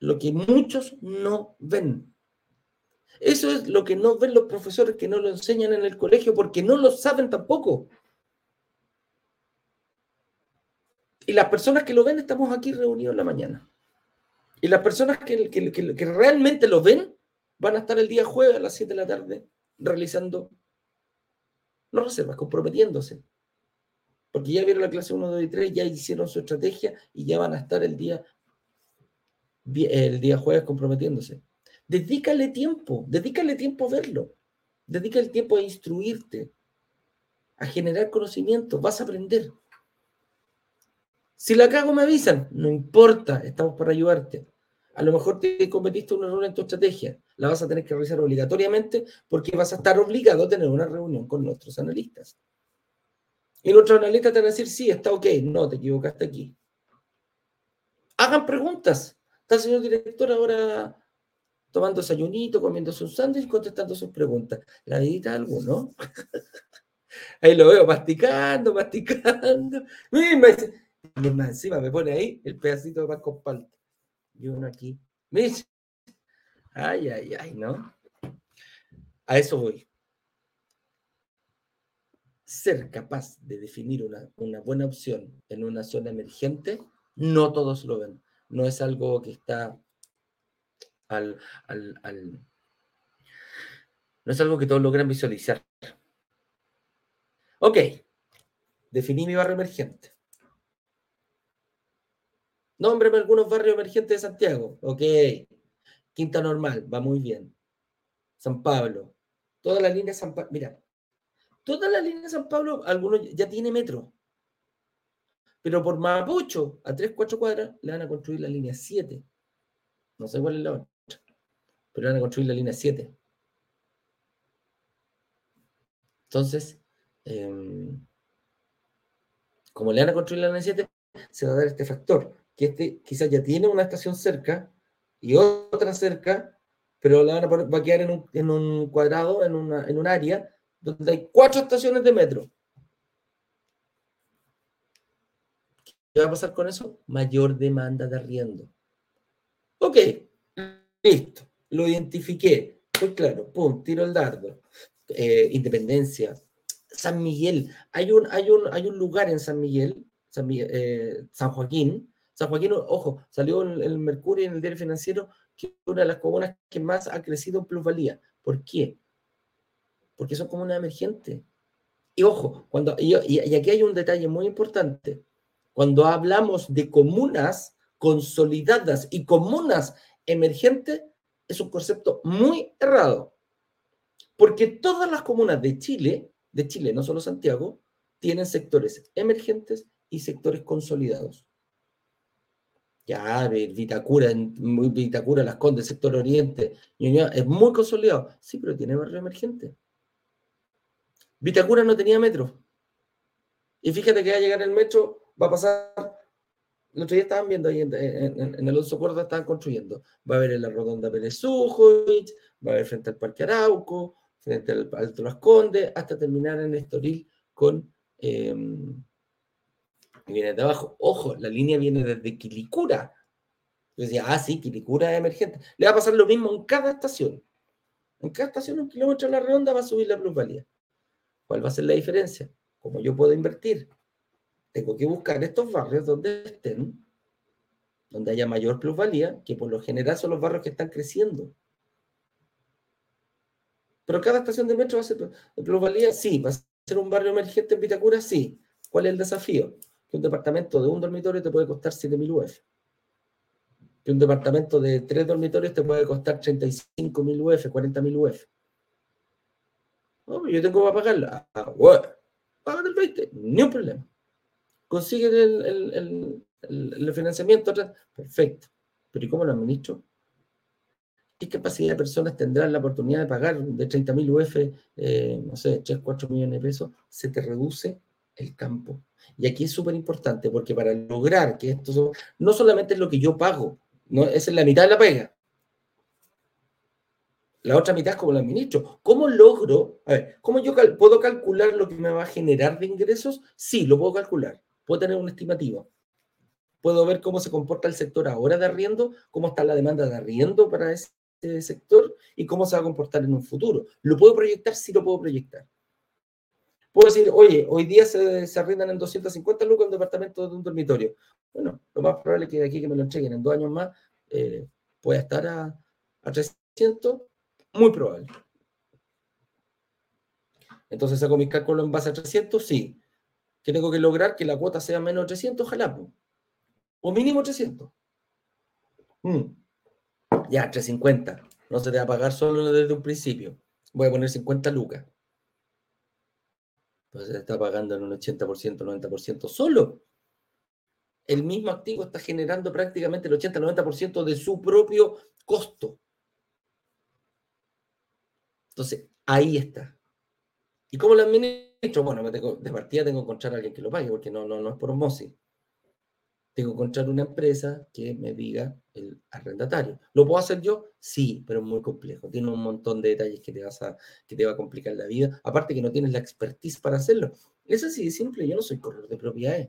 lo que muchos no ven. Eso es lo que no ven los profesores que no lo enseñan en el colegio porque no lo saben tampoco. Y las personas que lo ven, estamos aquí reunidos en la mañana. Y las personas que, que realmente lo ven, van a estar el día jueves a las 7 de la tarde realizando no reservas, comprometiéndose. Porque ya vieron la clase 1, 2 y 3, ya hicieron su estrategia y ya van a estar el día, el día jueves comprometiéndose. Dedícale tiempo, dedícale tiempo a verlo. Dedícale tiempo a instruirte, a generar conocimiento, vas a aprender. Si la cago me avisan, no importa, estamos para ayudarte. A lo mejor te cometiste un error en tu estrategia, la vas a tener que revisar obligatoriamente porque vas a estar obligado a tener una reunión con nuestros analistas. Y nuestros analistas te van a decir, sí, está ok, no, te equivocaste aquí. Hagan preguntas. Está el señor director ahora tomando desayunito, comiendo sus sándwich, contestando sus preguntas. ¿La edita alguno? ahí lo veo masticando, masticando. Mira, encima me pone ahí el pedacito de pan con palta y uno aquí. ¿Ves? Ay, ay, ay, ¿no? A eso voy. Ser capaz de definir una, una buena opción en una zona emergente, no todos lo ven. No es algo que está al, no es algo que todos logran visualizar. Ok, definí mi barrio emergente. Nómbreme algunos barrios emergentes de Santiago. Ok. Quinta Normal, va muy bien. San Pablo. Toda la línea San Pablo. Mira, toda la línea de San Pablo, algunos ya tiene metro. Pero por Mapucho, a 3, 4 cuadras, le van a construir la línea 7. No sé cuál es la. Pero van a construir la línea 7. Entonces, em, como le van a construir la N7, se va a dar este factor, que este quizás ya tiene una estación cerca y otra cerca, pero la van a va a quedar en un, en un cuadrado, en, una, en un área, donde hay cuatro estaciones de metro. ¿Qué va a pasar con eso? Mayor demanda de arriendo. Ok, listo, lo identifiqué. Pues claro, pum, tiro el dardo. Eh, Independencia, San Miguel. Hay un, hay, un, hay un lugar en San Miguel, San, eh, San Joaquín. San Joaquín, ojo, salió el Mercurio en el diario financiero que es una de las comunas que más ha crecido en plusvalía. ¿Por qué? Porque son comunas emergentes. Y ojo, cuando, y aquí hay un detalle muy importante. Cuando hablamos de comunas consolidadas y comunas emergentes, es un concepto muy errado. Porque todas las comunas de Chile, de Chile, no solo Santiago, tienen sectores emergentes y sectores consolidados. Ya, Vitacura, Vitacura, Las Condes, sector oriente, es muy consolidado. Sí, pero tiene barrio emergente. Vitacura no tenía metro. Y fíjate que va a llegar el metro, va a pasar. El otro día estaban viendo ahí en, el Alonso Cuerda, estaban construyendo. Va a haber en la Rodonda Pérez va a haber frente al Parque Arauco, frente al Alto Las Condes, hasta terminar en Estoril con. Eh, viene de abajo. Ojo, la línea viene desde Quilicura. Yo decía, ah, sí, Quilicura es emergente. Le va a pasar lo mismo en cada estación. En cada estación, un kilómetro a la redonda va a subir la plusvalía. ¿Cuál va a ser la diferencia? Como yo puedo invertir, tengo que buscar estos barrios donde estén, donde haya mayor plusvalía, que por lo general son los barrios que están creciendo. Pero cada estación de metro va a ser plusvalía, sí. ¿Va a ser un barrio emergente en Vitacura? Sí. ¿Cuál es el desafío? Que un departamento de un dormitorio te puede costar 7.000 UF. Que un departamento de tres dormitorios te puede costar 35.000 UF, 40.000 UF. yo tengo para pagarla. Ah, bueno, el 20, ni un problema. Consigue el, el, financiamiento, perfecto. Pero ¿y cómo lo administro? ¿Qué capacidad de personas tendrán la oportunidad de pagar de 30.000 UF, eh, no sé, 3, 4 millones de pesos? Se te reduce el campo. Y aquí es súper importante porque para lograr que esto no solamente es lo que yo pago, no, esa es la mitad de la pega. La otra mitad es como lo administro. ¿Cómo logro? A ver, ¿cómo yo puedo calcular lo que me va a generar de ingresos? Sí, lo puedo calcular. Puedo tener un estimativo. Puedo ver cómo se comporta el sector ahora de arriendo, cómo está la demanda de arriendo para ese sector y cómo se va a comportar en un futuro. ¿Lo puedo proyectar? Sí, lo puedo proyectar. Puedo decir, oye, hoy día se, se arrendan en 250 lucas un departamento de un dormitorio. Bueno, lo más probable es que de aquí que me lo entreguen en dos años más eh, pueda estar a, a 300, muy probable. Entonces saco mis cálculos en base a 300, sí. ¿Que tengo que lograr que la cuota sea menos de 300? Ojalá. O mínimo 300. Mm. Ya, 350. No se te va a pagar solo desde un principio. Voy a poner 50 lucas. Pues se está pagando en un 80%, 90% solo. El mismo activo está generando prácticamente el 80-90% de su propio costo. Entonces, ahí está. ¿Y cómo lo administro? Bueno, de partida tengo que encontrar a alguien que lo pague, porque no, no, no es por osmosis. Tengo que encontrar una empresa que me diga el arrendatario. ¿Lo puedo hacer yo? Sí, pero es muy complejo. Tiene un montón de detalles que te, vas a, que te va a complicar la vida. Aparte que no tienes la expertise para hacerlo. Es así de simple. Yo no soy corredor de propiedades.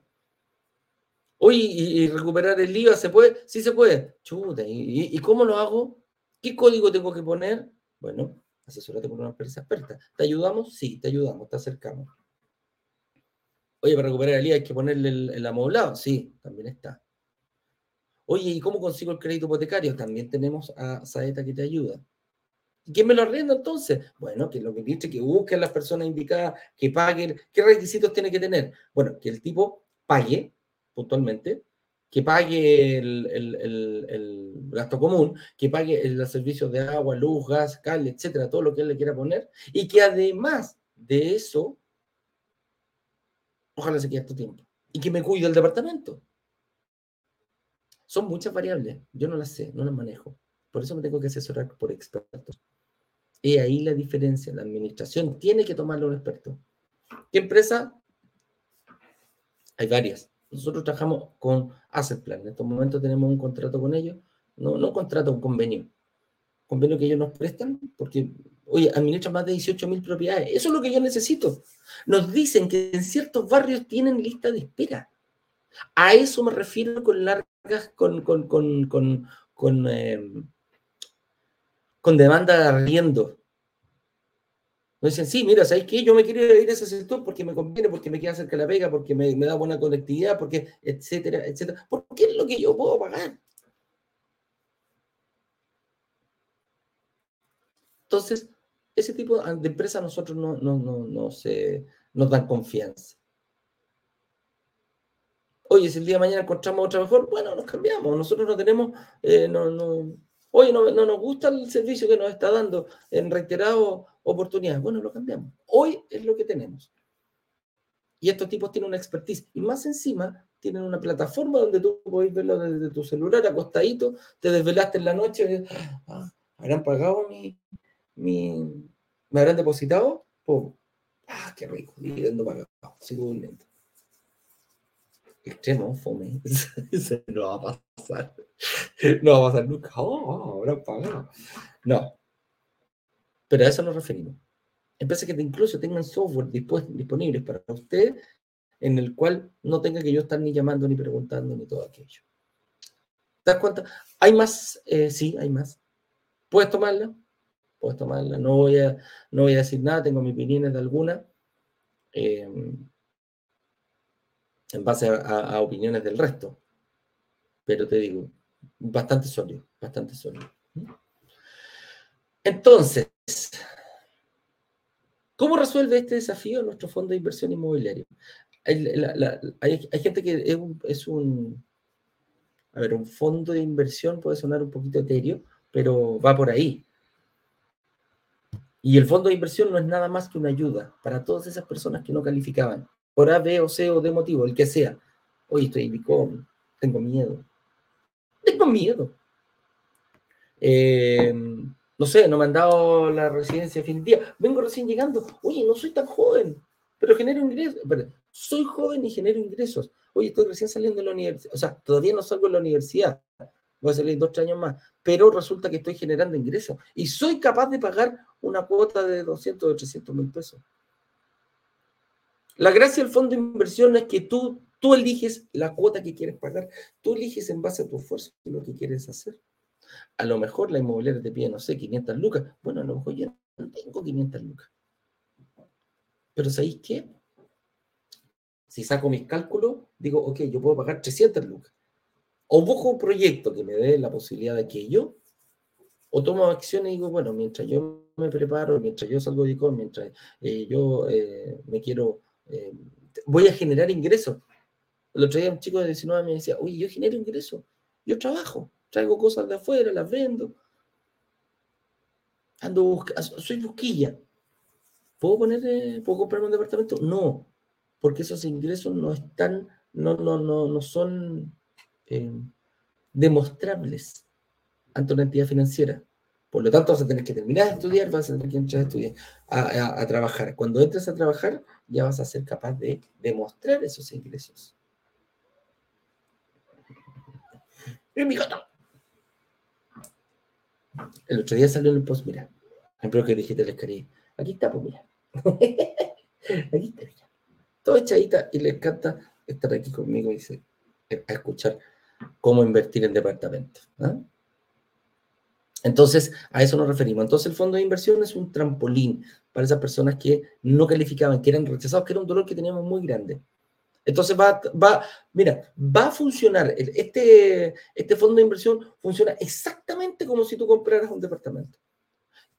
Oye, ¿y, recuperar el IVA se puede? Sí se puede. Chuta, ¿y, ¿y cómo lo hago? ¿Qué código tengo que poner? Bueno, asesórate por una empresa experta. ¿Te ayudamos? Sí, te ayudamos, te acercamos. Oye, para recuperar el IVA hay que ponerle el, amoblado. Sí, también está. Oye, ¿y cómo consigo el crédito hipotecario? También tenemos a Saeta que te ayuda. ¿Y quién me lo arrienda entonces? Bueno, que lo que dice que busquen las personas indicadas, que paguen. ¿Qué requisitos tiene que tener? Bueno, que el tipo pague puntualmente, que pague el, el, gasto común, que pague los servicios de agua, luz, gas, cal, etcétera, todo lo que él le quiera poner, y que además de eso Ojalá se quede tu tiempo. Y que me cuide el departamento. Son muchas variables. Yo no las sé, no las manejo. Por eso me tengo que asesorar por expertos. Y ahí la diferencia. La administración tiene que tomarlo un experto. ¿Qué empresa? Hay varias. Nosotros trabajamos con Asset Plan. En estos momentos tenemos un contrato con ellos. No, no un contrato, un convenio. Convenio que ellos nos prestan porque, oye, administran más de 18 mil propiedades. Eso es lo que yo necesito. Nos dicen que en ciertos barrios tienen lista de espera. A eso me refiero con largas, con, con, con, con, em, con demanda de arriendo. Me dicen, sí, mira, ¿sabes qué? Yo me quiero ir a ese sector porque me conviene, porque me queda cerca de la pega, porque me, da buena conectividad, porque, etcétera, etcétera. Porque es lo que yo puedo pagar. Entonces, ese tipo de empresas a nosotros no, no, no, no se, nos dan confianza. Oye, si el día de mañana encontramos otra mejor, bueno, nos cambiamos. Nosotros no tenemos, eh, no, oye, no, no, nos gusta el servicio que nos está dando en reiterado oportunidades. Bueno, lo cambiamos. Hoy es lo que tenemos. Y estos tipos tienen una expertise. Y más encima, tienen una plataforma donde tú puedes verlo desde tu celular, acostadito, te desvelaste en la noche, ah, habrán pagado mi, me habrán depositado, ah, qué rico, dividendo pagado, sigo durmiendo. Extremo, fome, eso no va a pasar, no va a pasar nunca, oh, habrán pagado. No, pero a eso nos referimos. Empresas que incluso tengan software disponibles para usted, en el cual no tenga que yo estar ni llamando, ni preguntando, ni todo aquello. ¿Te das cuenta? ¿Hay más? Eh, sí, hay más. ¿Puedes tomarla? Puedes tomarla. No voy a, no voy a decir nada, tengo mis opiniones de alguna. Em, en base a, opiniones del resto. Pero te digo, bastante sólido, bastante sólido. Entonces, ¿cómo resuelve este desafío nuestro fondo de inversión inmobiliario? Hay, gente que es un, a ver, un fondo de inversión puede sonar un poquito etéreo, pero va por ahí. Y el fondo de inversión no es nada más que una ayuda para todas esas personas que no calificaban, por A, B o C o de motivo, el que sea. Hoy estoy en tengo miedo. Tengo miedo. Eh, no sé, no me han dado la residencia definitiva, vengo recién llegando, oye, no soy tan joven, pero genero ingresos, soy joven y genero ingresos, oye, estoy recién saliendo de la universidad, o sea, todavía no salgo de la universidad, voy a salir dos, tres años más, pero resulta que estoy generando ingresos. Y soy capaz de pagar una cuota de 200 o 300 mil pesos. La gracia del fondo de inversión es que tú, tú eliges la cuota que quieres pagar, tú eliges en base a tu esfuerzo lo que quieres hacer. A lo mejor la inmobiliaria te pide, no sé, 500 lucas. Bueno, a lo mejor yo no tengo 500 lucas. Pero ¿sabéis qué? Si saco mis cálculos, digo, ok, yo puedo pagar 300 lucas. O busco un proyecto que me dé la posibilidad de que yo, o tomo acciones y digo, bueno, mientras yo me preparo, mientras yo salgo de ICOM, mientras eh, yo eh, me quiero, eh, voy a generar ingresos. El otro día un chico de 19 me decía, oye, yo genero ingresos, yo trabajo. Traigo cosas de afuera, las vendo. Ando soy busquilla. ¿Puedo poner, eh, puedo comprarme un departamento? No, porque esos ingresos no están, no, no, no, no son eh, demostrables ante una entidad financiera. Por lo tanto, vas a tener que terminar de estudiar, vas a tener que entrar a estudiar, a, trabajar. Cuando entres a trabajar, ya vas a ser capaz de demostrar esos ingresos. ¡Es mi gato! El otro día salió en el post, mira. Ejemplo que dijiste les quería. Aquí está, pues mira. aquí está, mira. Todo echadita y le encanta estar aquí conmigo y a escuchar cómo invertir en departamentos. ¿ah? Entonces, a eso nos referimos. Entonces, el fondo de inversión es un trampolín para esas personas que no calificaban, que eran rechazados, que era un dolor que teníamos muy grande. Entonces va, va, mira, va a funcionar. Este, este fondo de inversión funciona exactamente como si tú compraras un departamento.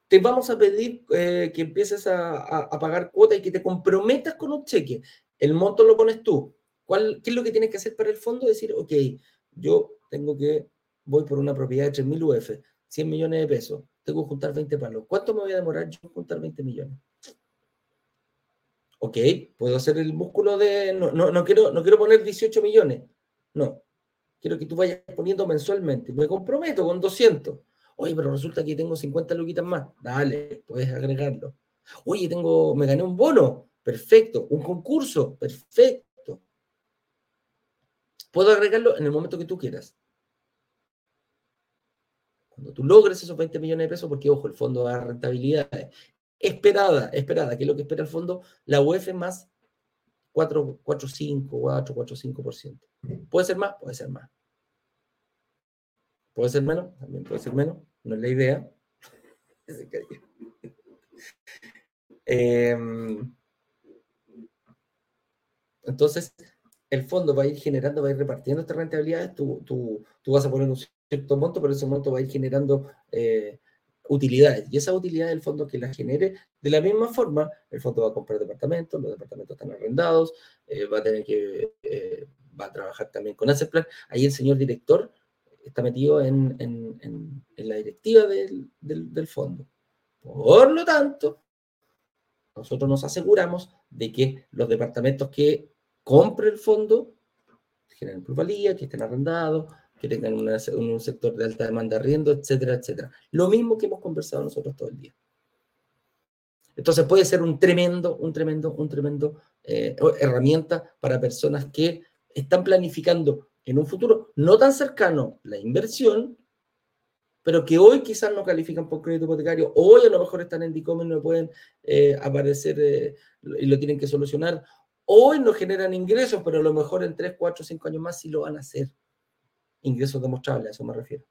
Te vamos a pedir eh, que empieces a, pagar cuota y que te comprometas con un cheque. El monto lo pones tú. ¿Cuál, ¿Qué es lo que tienes que hacer para el fondo? Decir, ok, yo tengo que, voy por una propiedad de 3.000 UF, 100 millones de pesos, tengo que juntar 20 palos. ¿Cuánto me voy a demorar yo juntar 20 millones? Ok, puedo hacer el músculo de, no, no, quiero, no quiero poner 18 millones, no, quiero que tú vayas poniendo mensualmente, me comprometo con 200. Oye, pero resulta que tengo 50 luquitas más, dale, puedes agregarlo. Oye, tengo, me gané un bono, perfecto, un concurso, perfecto. Puedo agregarlo en el momento que tú quieras. Cuando tú logres esos 20 millones de pesos, porque ojo, el fondo da rentabilidad esperada, esperada, que es lo que espera el fondo, la UEF más 4, 4, 5, 4, 4, 5%. ¿Puede ser más? Puede ser más. ¿Puede ser menos? También puede ser menos. No es la idea. Em, entonces, el fondo va a ir generando, va a ir repartiendo estas rentabilidades. Tú, tú, tú vas a poner un cierto monto, pero ese monto va a ir generando eh, utilidades. Y esa utilidad del fondo que la genere, de la misma forma, el fondo va a comprar departamentos, los departamentos están arrendados, eh, va a tener que, eh, va a trabajar también con ese plan. Ahí el señor director está metido en, en, en, la directiva del, del, del fondo. Por lo tanto, nosotros nos aseguramos de que los departamentos que compre el fondo generen plusvalía, que estén arrendados, que tengan un sector de alta demanda de arriendo, etcétera, etcétera. Lo mismo que hemos conversado nosotros todo el día. Entonces puede ser un tremendo, un tremendo, un tremendo eh, herramienta para personas que están planificando en un futuro no tan cercano la inversión, pero que hoy quizás no califican por crédito hipotecario, hoy a lo mejor están en DICOM y no pueden eh, aparecer eh, y lo tienen que solucionar, hoy no generan ingresos, pero a lo mejor en 3, 4, 5 años más sí lo van a hacer ingresos demostrables, a eso me refiero.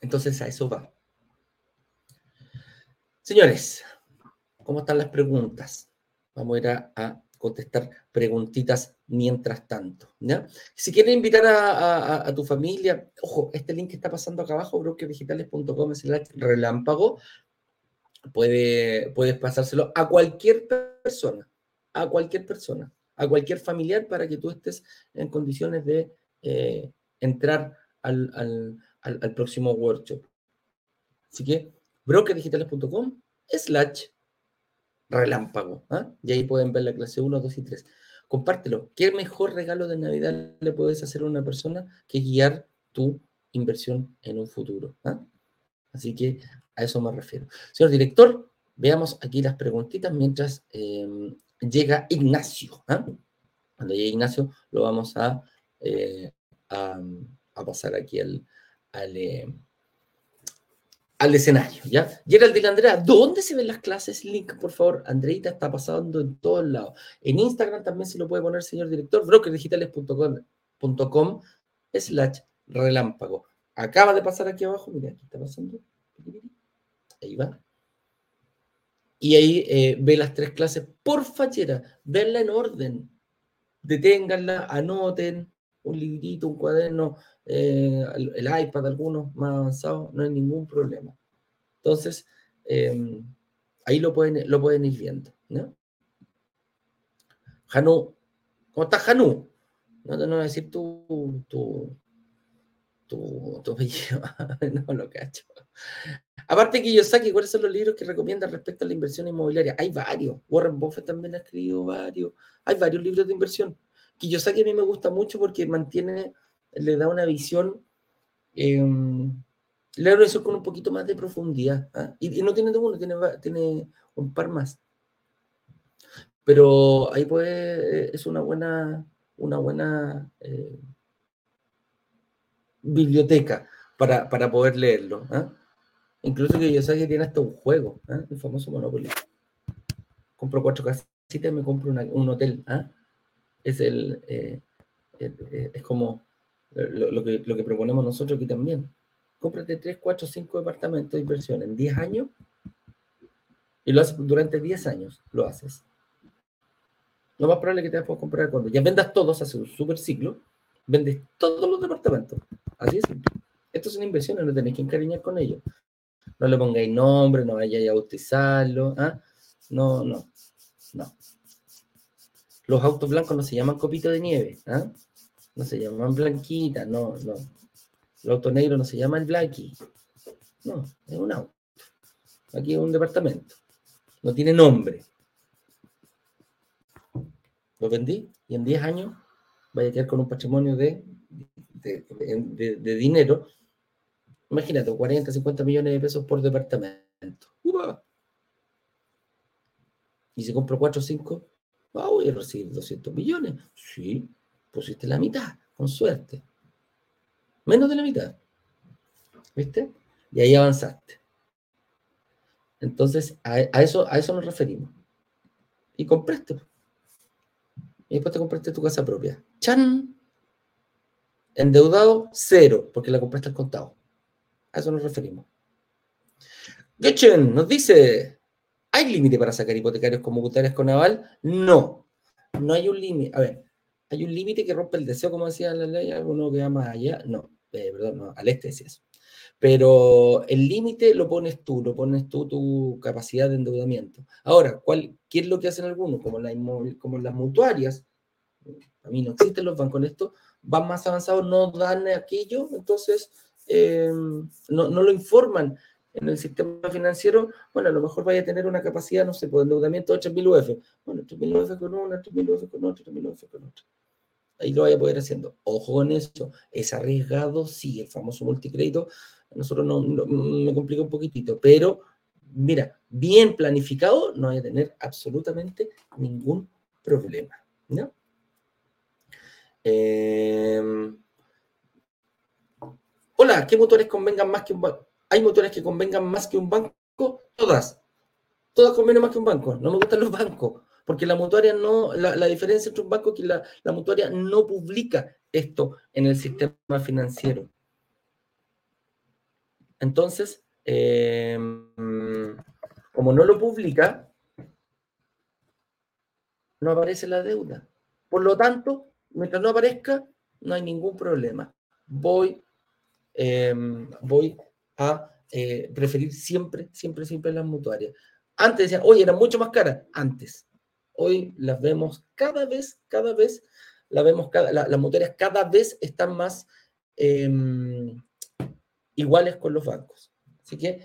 Entonces a eso va. Señores, ¿cómo están las preguntas? Vamos a ir a, contestar preguntitas mientras tanto. Si quieres invitar a, tu familia, ojo, este link que está pasando acá abajo, brokerdigitales.com slash relámpago, puede, puedes pasárselo a cualquier persona, a cualquier persona a cualquier familiar para que tú estés en condiciones de eh, entrar al, próximo workshop. Así que brokerdigitales.com slash relámpago. ¿ah? Y ahí pueden ver la clase 1, 2 y 3. Compártelo. ¿Qué mejor regalo de Navidad le puedes hacer a una persona que guiar tu inversión en un futuro? ¿ah? Así que a eso me refiero. Señor director, veamos aquí las preguntitas mientras em, llega Ignacio. ¿ah? Cuando llegue Ignacio, lo vamos a, eh, a, pasar aquí al, al, eh, al, escenario. ¿ya? Gerald y Andrea, ¿dónde se ven las clases? Link, por favor. Andreita está pasando en todos lados. En Instagram también se lo puede poner, señor director, brokerdigitales.com slash relámpago. Acaba de pasar aquí abajo, mira, aquí está pasando. Ahí va y ahí eh, ve las tres clases por fachera, verla en orden, deténganla, anoten un librito, un cuaderno, eh, el, iPad, algunos más avanzados, no hay ningún problema. Entonces, em, ahí lo pueden, lo pueden ir viendo. ¿no? Janu, ¿cómo estás, Janu? No te no voy a decir tu, tu, tu, tu no lo cacho. Aparte Kiyosaki, ¿cuáles son los libros que recomienda respecto a la inversión inmobiliaria? Hay varios. Warren Buffett también ha escrito varios. Hay varios libros de inversión. Kiyosaki a mí me gusta mucho porque mantiene, le da una visión, eh, le da con un poquito más de profundidad. ¿ah? Y, no tiene uno, tiene, tiene un par más. Pero ahí puede, es una buena, una buena eh, biblioteca para, para poder leerlo. ¿ah? Incluso que yo sé que tiene hasta un juego, ¿eh? el famoso Monopoly. Compro cuatro casitas y me compro un hotel. ¿eh? Es el, eh, eh, es como lo, que, lo que proponemos nosotros aquí también. Cómprate tres, cuatro, cinco departamentos de inversión en 10 años y lo haces durante 10 años. Lo haces. Lo más probable es que te puedas comprar cuando ya vendas todos, hace un super ciclo, vendes todos los departamentos. Así es. Esto es una inversión, no tenéis que encariñar con ellos. No le pongáis nombre, no vayáis a bautizarlo. ¿ah? No, no, no. Los autos blancos no se llaman copito de nieve. ¿ah? No se llaman blanquita, no, no. El auto negro no se llama el Blackie. No, es un auto. Aquí es un departamento. No tiene nombre. Lo vendí y en 10 años vaya a quedar con un patrimonio de, de dinero Imagínate, 40, 50 millones de pesos por departamento. Y si compro 4 o 5, Ah, voy a recibir 200 millones. Sí, pusiste la mitad, con suerte. Menos de la mitad. ¿Viste? Y ahí avanzaste. Entonces, a, eso, a eso nos referimos. Y compraste. Y después te compraste tu casa propia. ¡Chan! Endeudado, cero, porque la compraste al contado. A eso nos referimos. Getchen nos dice, ¿hay límite para sacar hipotecarios como con aval? No, no hay un límite. A ver, ¿hay un límite que rompe el deseo, como decía la ley? ¿Alguno que va más allá? No, eh, perdón, no, al este decía eso. Pero el límite lo pones tú, lo pones tú, tu capacidad de endeudamiento. Ahora, ¿cuál, ¿qué es lo que hacen algunos? Como las mutuarias, a mí no existen los bancos en esto, van más avanzados, no dan aquello, entonces eh, no, no, lo informan en el sistema financiero, bueno, a lo mejor vaya a tener una capacidad, no sé, por endeudamiento de 8.000 UF. Bueno, 8.000 UF con una, 8.000 UF con otra, 8.000 UF con otra. Ahí lo vaya a poder haciendo. Ojo con eso. Es arriesgado, sí, el famoso multicrédito. A nosotros no, me complica un poquitito, pero mira, bien planificado, no hay a tener absolutamente ningún problema. ¿no? Eh, hola, ¿qué motores convengan más que un banco? ¿Hay motores que convengan más que un banco? Todas. Todas convienen más que un banco. No me gustan los bancos. Porque la mutuaria no, la, diferencia entre un banco es que la, la, mutuaria no publica esto en el sistema financiero. Entonces, em, como no lo publica, no aparece la deuda. Por lo tanto, mientras no aparezca, no hay ningún problema. Voy, em, voy a eh, preferir siempre, siempre, siempre las mutuarias. Antes decían, oye, eran mucho más caras. Antes. Hoy las vemos cada vez, cada vez, la vemos cada, las mutuarias cada vez están más em, iguales con los bancos. Así que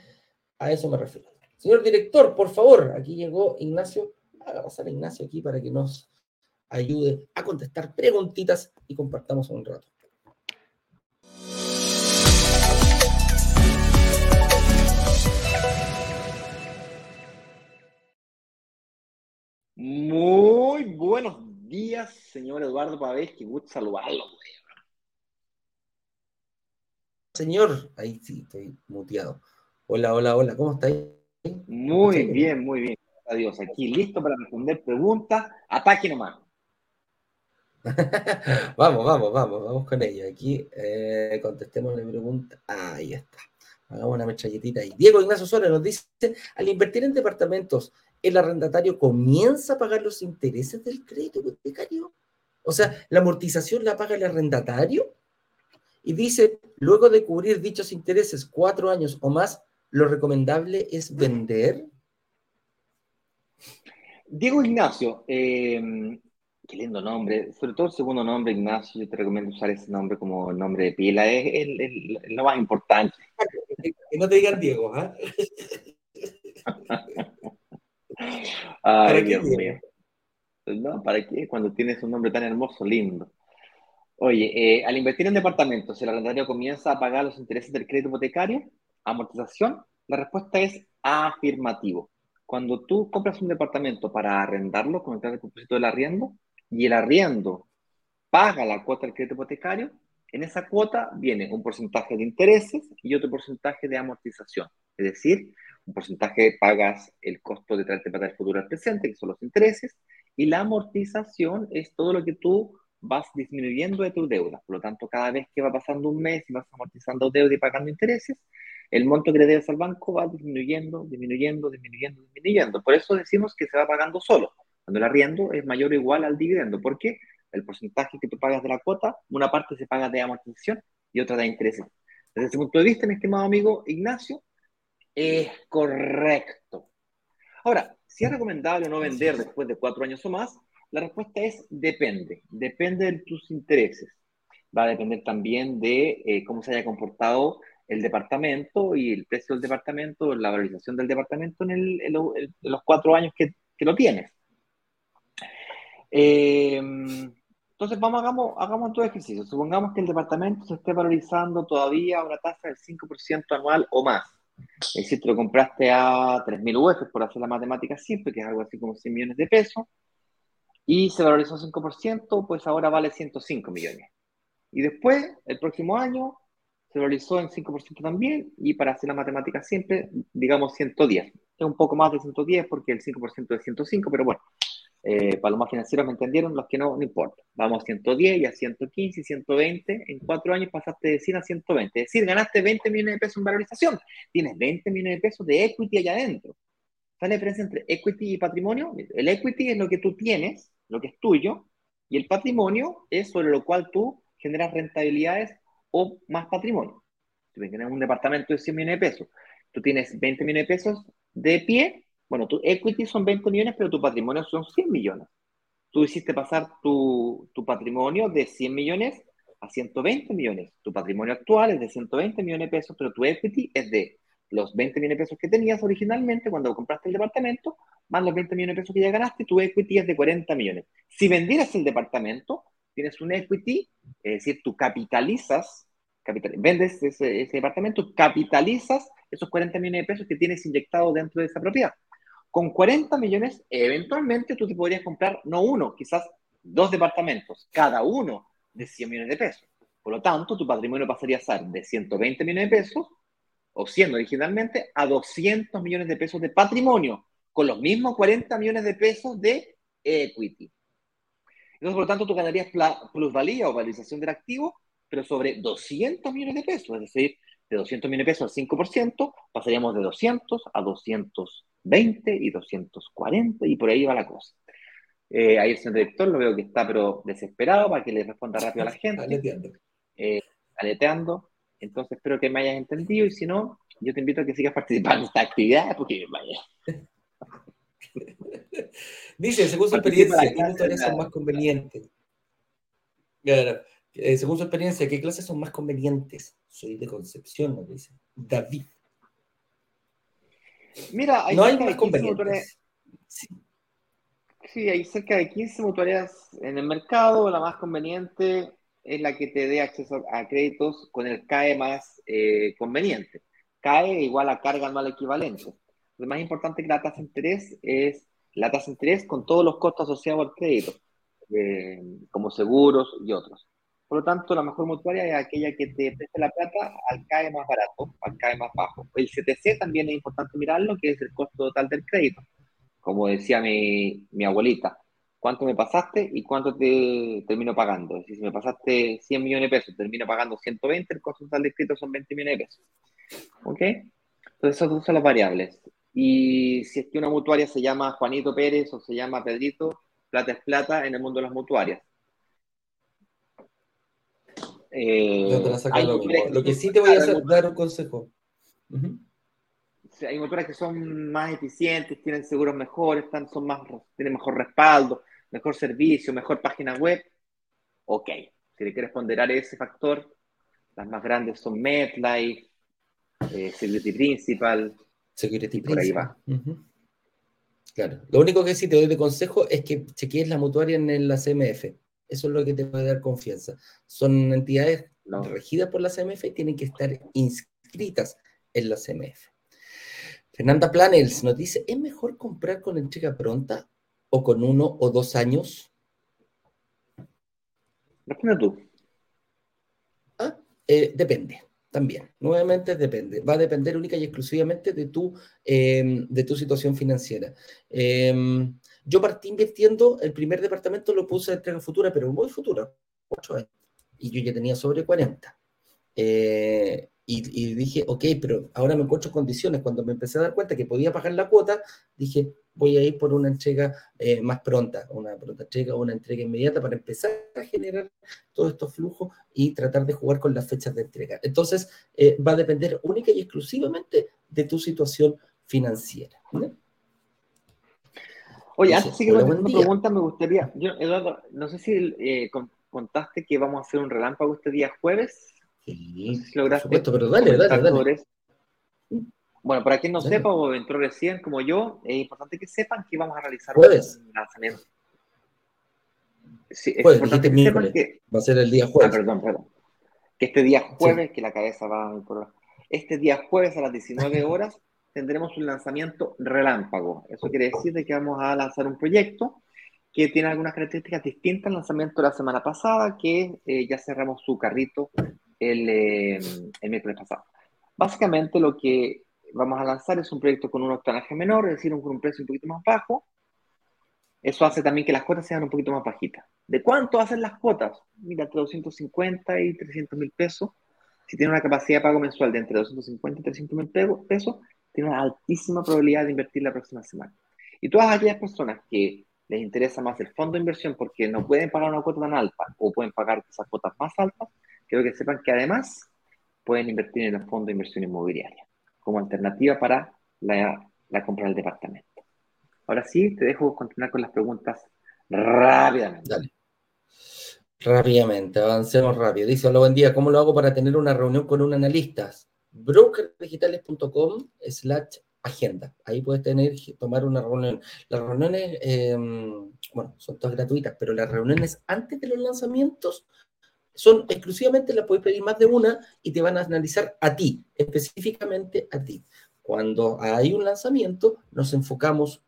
a eso me refiero. Señor director, por favor, aquí llegó Ignacio. Haga pasar a Ignacio aquí para que nos ayude a contestar preguntitas y compartamos un rato. Muy buenos días, señor Eduardo Pavés, que gusto saludarlo. Señor, ahí sí, estoy muteado. Hola, hola, hola, ¿cómo estáis? Muy bien, muy bien. Adiós, aquí listo para responder preguntas. Ataque nomás. vamos, vamos, vamos, vamos con ello. Aquí eh, contestemos la pregunta. ahí está. Hagamos una metralletita ahí. Diego Ignacio Suárez nos dice, al invertir en departamentos, ¿el arrendatario comienza a pagar los intereses del crédito hipotecario? O sea, ¿la amortización la paga el arrendatario? Y dice, luego de cubrir dichos intereses cuatro años o más, ¿lo recomendable es vender? Diego Ignacio, eh, Qué lindo nombre, sobre todo el segundo nombre, Ignacio, yo te recomiendo usar ese nombre como nombre de pila, es el, lo más importante. Que no te digan Diego, ¿ah? ¿Para qué? No, ¿para qué? Cuando tienes un nombre tan hermoso, lindo. Oye, eh, al invertir en departamentos, el arrendatario comienza a pagar los intereses del crédito hipotecario, amortización, la respuesta es afirmativo. Cuando tú compras un departamento para arrendarlo con el propósito del arriendo, y el arriendo paga la cuota del crédito hipotecario, en esa cuota viene un porcentaje de intereses y otro porcentaje de amortización. Es decir, un porcentaje pagas el costo de traerte para el futuro al presente, que son los intereses, y la amortización es todo lo que tú vas disminuyendo de tu deuda. Por lo tanto, cada vez que va pasando un mes y vas amortizando deuda y pagando intereses, el monto que le debes al banco va disminuyendo, disminuyendo, disminuyendo, disminuyendo. Por eso decimos que se va pagando solo. Cuando el arriendo es mayor o igual al dividendo. ¿Por qué? El porcentaje que tú pagas de la cuota, una parte se paga de amortización y otra de intereses. Desde ese punto de vista, mi estimado amigo Ignacio, es correcto. Ahora, si es recomendable o no vender después de cuatro años o más, la respuesta es depende. Depende de tus intereses. Va a depender también de eh, cómo se haya comportado el departamento y el precio del departamento, la valorización del departamento en, los cuatro años que, que lo tienes. Eh, entonces, vamos, hagamos, hagamos todo ejercicio. Supongamos que el departamento se esté valorizando todavía a una tasa del 5% anual o más. Es decir, te lo compraste a 3.000 UF, por hacer la matemática simple, que es algo así como 100 millones de pesos. y se valorizó 5%, pues ahora vale 105 millones. Y después, el próximo año, se valorizó en 5% también, y para hacer la matemática siempre, digamos 110. Es un poco más de 110 porque el 5% es 105, pero bueno, eh, más financieros me entendieron, los que no, no importa. Vamos a 110 y a 115 y 120. En cuatro años pasaste de 100 a 120. Es decir, ganaste 20 millones de pesos en valorización. Tienes 20 millones de pesos de equity allá adentro. ¿Cuál es la diferencia entre equity y patrimonio? El equity es lo que tú tienes, lo que es tuyo, y el patrimonio es sobre lo cual tú generas rentabilidades o más patrimonio. Si tienes un departamento de 100 millones de pesos, tú tienes 20 millones de pesos de pie bueno, tu equity son 20 millones, pero tu patrimonio son 100 millones. Tú hiciste pasar tu, patrimonio de 100 millones a 120 millones. Tu patrimonio actual es de 120 millones de pesos, pero tu equity es de los 20 millones de pesos que tenías originalmente cuando compraste el departamento, más los 20 millones de pesos que ya ganaste, tu equity es de 40 millones. Si vendieras el departamento, tienes un equity, es decir, tú capitalizas, vendes ese, ese departamento, capitalizas esos 40 millones de pesos que tienes inyectado dentro de esa propiedad. Con 40 millones, eventualmente tú te podrías comprar no uno, quizás dos departamentos, cada uno de 100 millones de pesos. Por lo tanto, tu patrimonio pasaría a ser de 120 millones de pesos, o siendo originalmente, a 200 millones de pesos de patrimonio, con los mismos 40 millones de pesos de equity. Entonces, por lo tanto, tú ganarías plusvalía o valorización del activo, pero sobre 200 millones de pesos, es decir, de 200 millones de pesos al 5%, pasaríamos de 200 a 200 20 y 240 y por ahí va la cosa. Eh, ahí el señor director lo veo que está pero desesperado para que le responda rápido a la gente. Aleteando. Eh, aleteando. Entonces espero que me hayas entendido y si no, yo te invito a que sigas participando en esta actividad porque vaya. Dice, según su experiencia, ¿qué clases son más convenientes? Claro. Eh, según su experiencia, ¿qué clases son más convenientes? Soy de Concepción, nos dice. David. Mira, hay no hay más convenientes. Sí. hay cerca de 15 mutuarias en el mercado. La más conveniente es la que te dé acceso a créditos con el CAE más eh, conveniente. CAE igual a carga anual equivalente. Lo más importante que la tasa de interés es la tasa de interés con todos los costos asociados al crédito, eh, como seguros y otros. Por lo tanto, la mejor mutuaria es aquella que te preste la plata al CAE más barato, al CAE más bajo. El CTC también es importante mirarlo, que es el costo total del crédito. Como decía mi, mi abuelita, ¿cuánto me pasaste y cuánto te termino pagando? Si me pasaste 100 millones de pesos, termino pagando 120, el costo total del crédito son 20 millones de pesos. ¿Ok? Entonces, esas son las variables. Y si es que una mutuaria se llama Juanito Pérez o se llama Pedrito, plata es plata en el mundo de las mutuarias. Eh, lo, que sí te voy a hacer, dar un consejo. hay motores que son más eficientes, tienen seguros mejores, están, son más, tienen mejor respaldo, mejor servicio, mejor página web. Ok, si le quieres ponderar ese factor, las más grandes son MetLife, eh, Security Principal. Security Por ahí va. Claro. Lo único que sí te doy de consejo es que chequees la mutuaria en la CMF. Eso es lo que te puede dar confianza. Son entidades regidas por la CMF y tienen que estar inscritas en la CMF. Fernanda Planels nos dice, ¿es mejor comprar con entrega pronta o con uno o dos años? Responde tú. Ah, eh, depende, también. Nuevamente depende. Va a depender única y exclusivamente de tu, em, de tu situación financiera. Eh, yo partí invirtiendo, el primer departamento lo puse de entrega futura, pero muy futura, 8 años. Y yo ya tenía sobre 40. Eh, y, dije, ok, pero ahora me encuentro en condiciones. Cuando me empecé a dar cuenta que podía pagar la cuota, dije, voy a ir por una entrega eh, más pronta, una pronta entrega o una entrega inmediata para empezar a generar todos estos flujos y tratar de jugar con las fechas de entrega. Entonces, eh, va a depender única y exclusivamente de tu situación financiera. Oye, antes de seguir con esta pregunta, me gustaría, yo, Eduardo, no sé si eh, contaste que vamos a hacer un relámpago este día jueves. Sí, si lograste por supuesto, pero dale, dale, dale. Bueno, para quien no sepa o entró recién como yo, es importante que sepan que vamos a realizar jueves. un lanzamiento. Sí, es jueves, importante que sepan que... Va a ser el día jueves. Ah, perdón, perdón. Que este día jueves, que la cabeza va por... Este día jueves a las 19 horas tendremos un lanzamiento relámpago. Eso quiere decir que vamos a lanzar un proyecto que tiene algunas características distintas al lanzamiento de la semana pasada, que eh, ya cerramos su carrito el, eh, el miércoles pasado. Básicamente lo que vamos a lanzar es un proyecto con un octanaje menor, es decir, con un precio un poquito más bajo. Eso hace también que las cuotas sean un poquito más bajitas. ¿De cuánto hacen las cuotas? Mira, entre 250 y 300 mil pesos. Si tiene una capacidad de pago mensual de entre 250 y 300 mil pesos, tiene una altísima probabilidad de invertir la próxima semana. Y todas aquellas personas que les interesa más el fondo de inversión porque no pueden pagar una cuota tan alta o pueden pagar esas cuotas más altas, quiero que sepan que además pueden invertir en el fondo de inversión inmobiliaria como alternativa para la, la compra del departamento. Ahora sí, te dejo continuar con las preguntas rápidamente. Dale. Rápidamente, avancemos rápido. Dice, hola, buen día, ¿cómo lo hago para tener una reunión con un analista? brokerdigitales.com slash agenda. Ahí puedes tener, tomar una reunión. Las reuniones, em, bueno, son todas gratuitas, pero las reuniones antes de los lanzamientos son exclusivamente, las puedes pedir más de una y te van a analizar a ti, específicamente a ti. Cuando hay un lanzamiento, nos enfocamos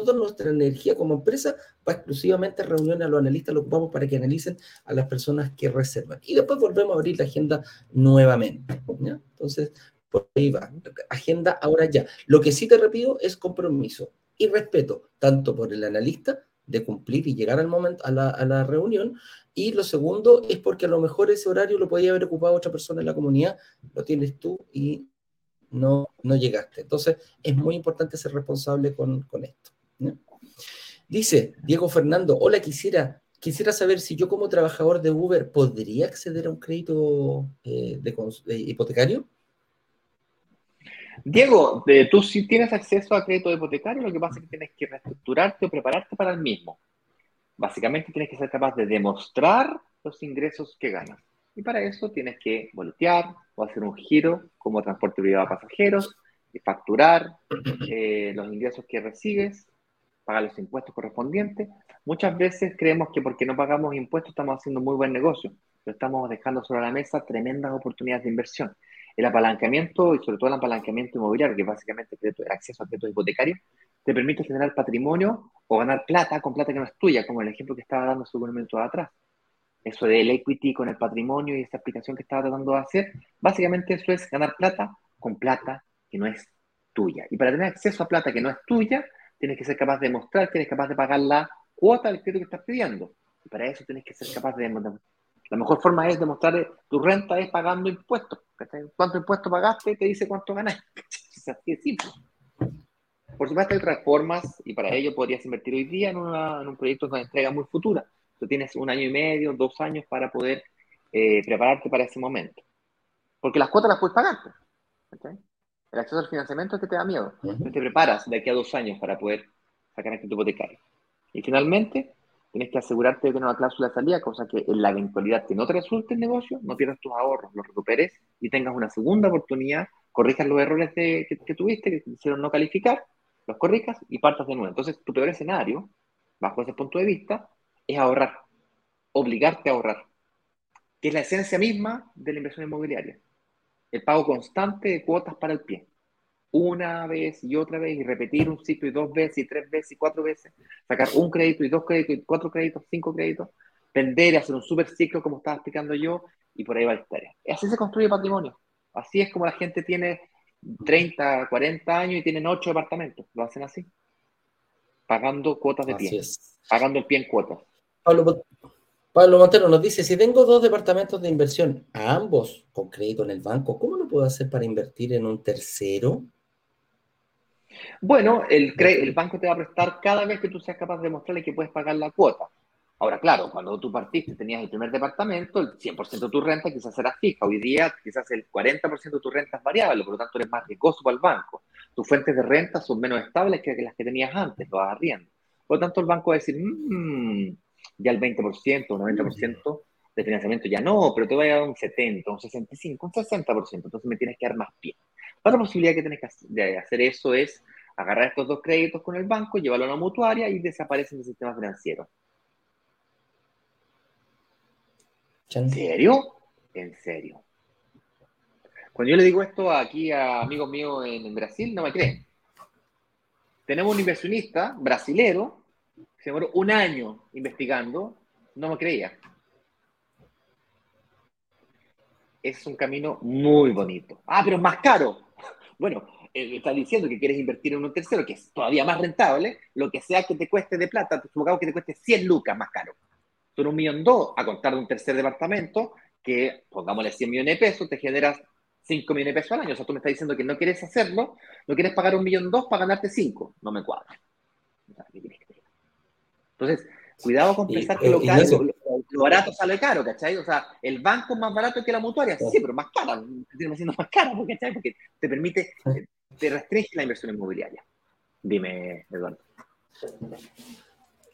toda nuestra energía como empresa va exclusivamente a reuniones a los analistas, lo ocupamos para que analicen a las personas que reservan. Y después volvemos a abrir la agenda nuevamente. Entonces, por ahí va. Agenda ahora ya. Lo que sí te repito es compromiso y respeto, tanto por el analista de cumplir y llegar al momento a la, a la reunión. Y lo segundo es porque a lo mejor ese horario lo podía haber ocupado otra persona en la comunidad, lo tienes tú y no, no llegaste. Entonces, es muy importante ser responsable con, con esto. Dice Diego Fernando, hola, quisiera, quisiera saber si yo como trabajador de Uber podría acceder a un crédito eh, de, hipotecario. Diego, tú sí tienes acceso a crédito hipotecario, lo que pasa es que tienes que reestructurarte o prepararte para el mismo. Básicamente tienes que ser capaz de demostrar los ingresos que ganas. Y para eso tienes que voltear o hacer un giro como transporte privado de pasajeros, y facturar eh, los ingresos que recibes pagar los impuestos correspondientes. Muchas veces creemos que porque no pagamos impuestos estamos haciendo muy buen negocio, pero estamos dejando sobre la mesa tremendas oportunidades de inversión. El apalancamiento y sobre todo el apalancamiento inmobiliario, que básicamente es el acceso a créditos hipotecarios, te permite generar patrimonio o ganar plata con plata que no es tuya, como el ejemplo que estaba dando su momento atrás. Eso del equity con el patrimonio y esa aplicación que estaba tratando de hacer, básicamente eso es ganar plata con plata que no es tuya. Y para tener acceso a plata que no es tuya, tienes que ser capaz de mostrar que eres capaz de pagar la cuota del crédito que estás pidiendo. Y para eso tienes que ser capaz de... La mejor forma es demostrar tu renta es pagando impuestos. ¿Cuánto impuesto pagaste? Te dice cuánto ganas. Es así de simple. Por supuesto hay otras formas y para ello podrías invertir hoy día en, un proyecto de entrega muy futura. Tú tienes un año y medio, dos años para poder eh, prepararte para ese momento. Porque las cuotas las puedes pagar. El acceso al financiamiento es que te da miedo. Te preparas de aquí a dos años para poder sacar este hipotecario. Y finalmente, tienes que asegurarte de tener una cláusula de salida, cosa que en la eventualidad que no te resulte el negocio, no pierdas tus ahorros, los recuperes y tengas una segunda oportunidad, corrijas los errores que, tuviste, que te hicieron no calificar, los corrijas y partas de nuevo. Entonces, tu peor escenario, bajo ese punto de vista, es ahorrar, obligarte a ahorrar, que es la esencia misma de la inversión inmobiliaria el pago constante de cuotas para el pie. Una vez y otra vez y repetir un ciclo y dos veces y tres veces y cuatro veces, sacar un crédito y dos créditos y cuatro créditos, cinco créditos, vender y hacer un super ciclo como estaba explicando yo y por ahí va la historia. Así se construye patrimonio. Así es como la gente tiene 30, 40 años y tienen ocho departamentos. Lo hacen así. Pagando cuotas de pie. Pagando el pie en cuotas. Pablo, Pablo Montero nos dice, si tengo dos departamentos de inversión, ambos con crédito en el banco, ¿cómo lo puedo hacer para invertir en un tercero? Bueno, el, el banco te va a prestar cada vez que tú seas capaz de demostrarle que puedes pagar la cuota. Ahora, claro, cuando tú partiste tenías el primer departamento, el 100% de tu renta quizás era fija. Hoy día quizás el 40% de tu renta es variable, por lo tanto eres más riesgoso para el banco. Tus fuentes de renta son menos estables que las que tenías antes, lo vas arriendo. Por lo tanto, el banco va a decir, mmm, ya el 20%, un 90% de financiamiento ya no, pero te voy a dar un 70, un 65, un 60%, entonces me tienes que dar más pie. otra posibilidad que tienes que de hacer eso es agarrar estos dos créditos con el banco, llevarlo a una mutuaria y desaparecen del sistema financiero. ¿En serio? En serio. Cuando yo le digo esto aquí a amigos míos en, Brasil, no me creen. Tenemos un inversionista brasilero se demoró un año investigando, no me creía. Es un camino muy bonito. Ah, pero es más caro. Bueno, eh, está diciendo que quieres invertir en un tercero, que es todavía más rentable, lo que sea que te cueste de plata, supongamos que te cueste 100 lucas más caro. Son un millón dos a contar de un tercer departamento que, pongámosle 100 millones de pesos, te generas 5 millones de pesos al año. O sea, tú me estás diciendo que no quieres hacerlo, no quieres pagar un millón dos para ganarte 5. No me cuadra. Entonces, cuidado con pensar que lo, barato sale caro, ¿cachai? O sea, el banco es más barato que la mutuaria, sí, pero más cara, te haciendo más cara, ¿cachai? Porque te permite, te restringe la inversión inmobiliaria. Dime, Eduardo.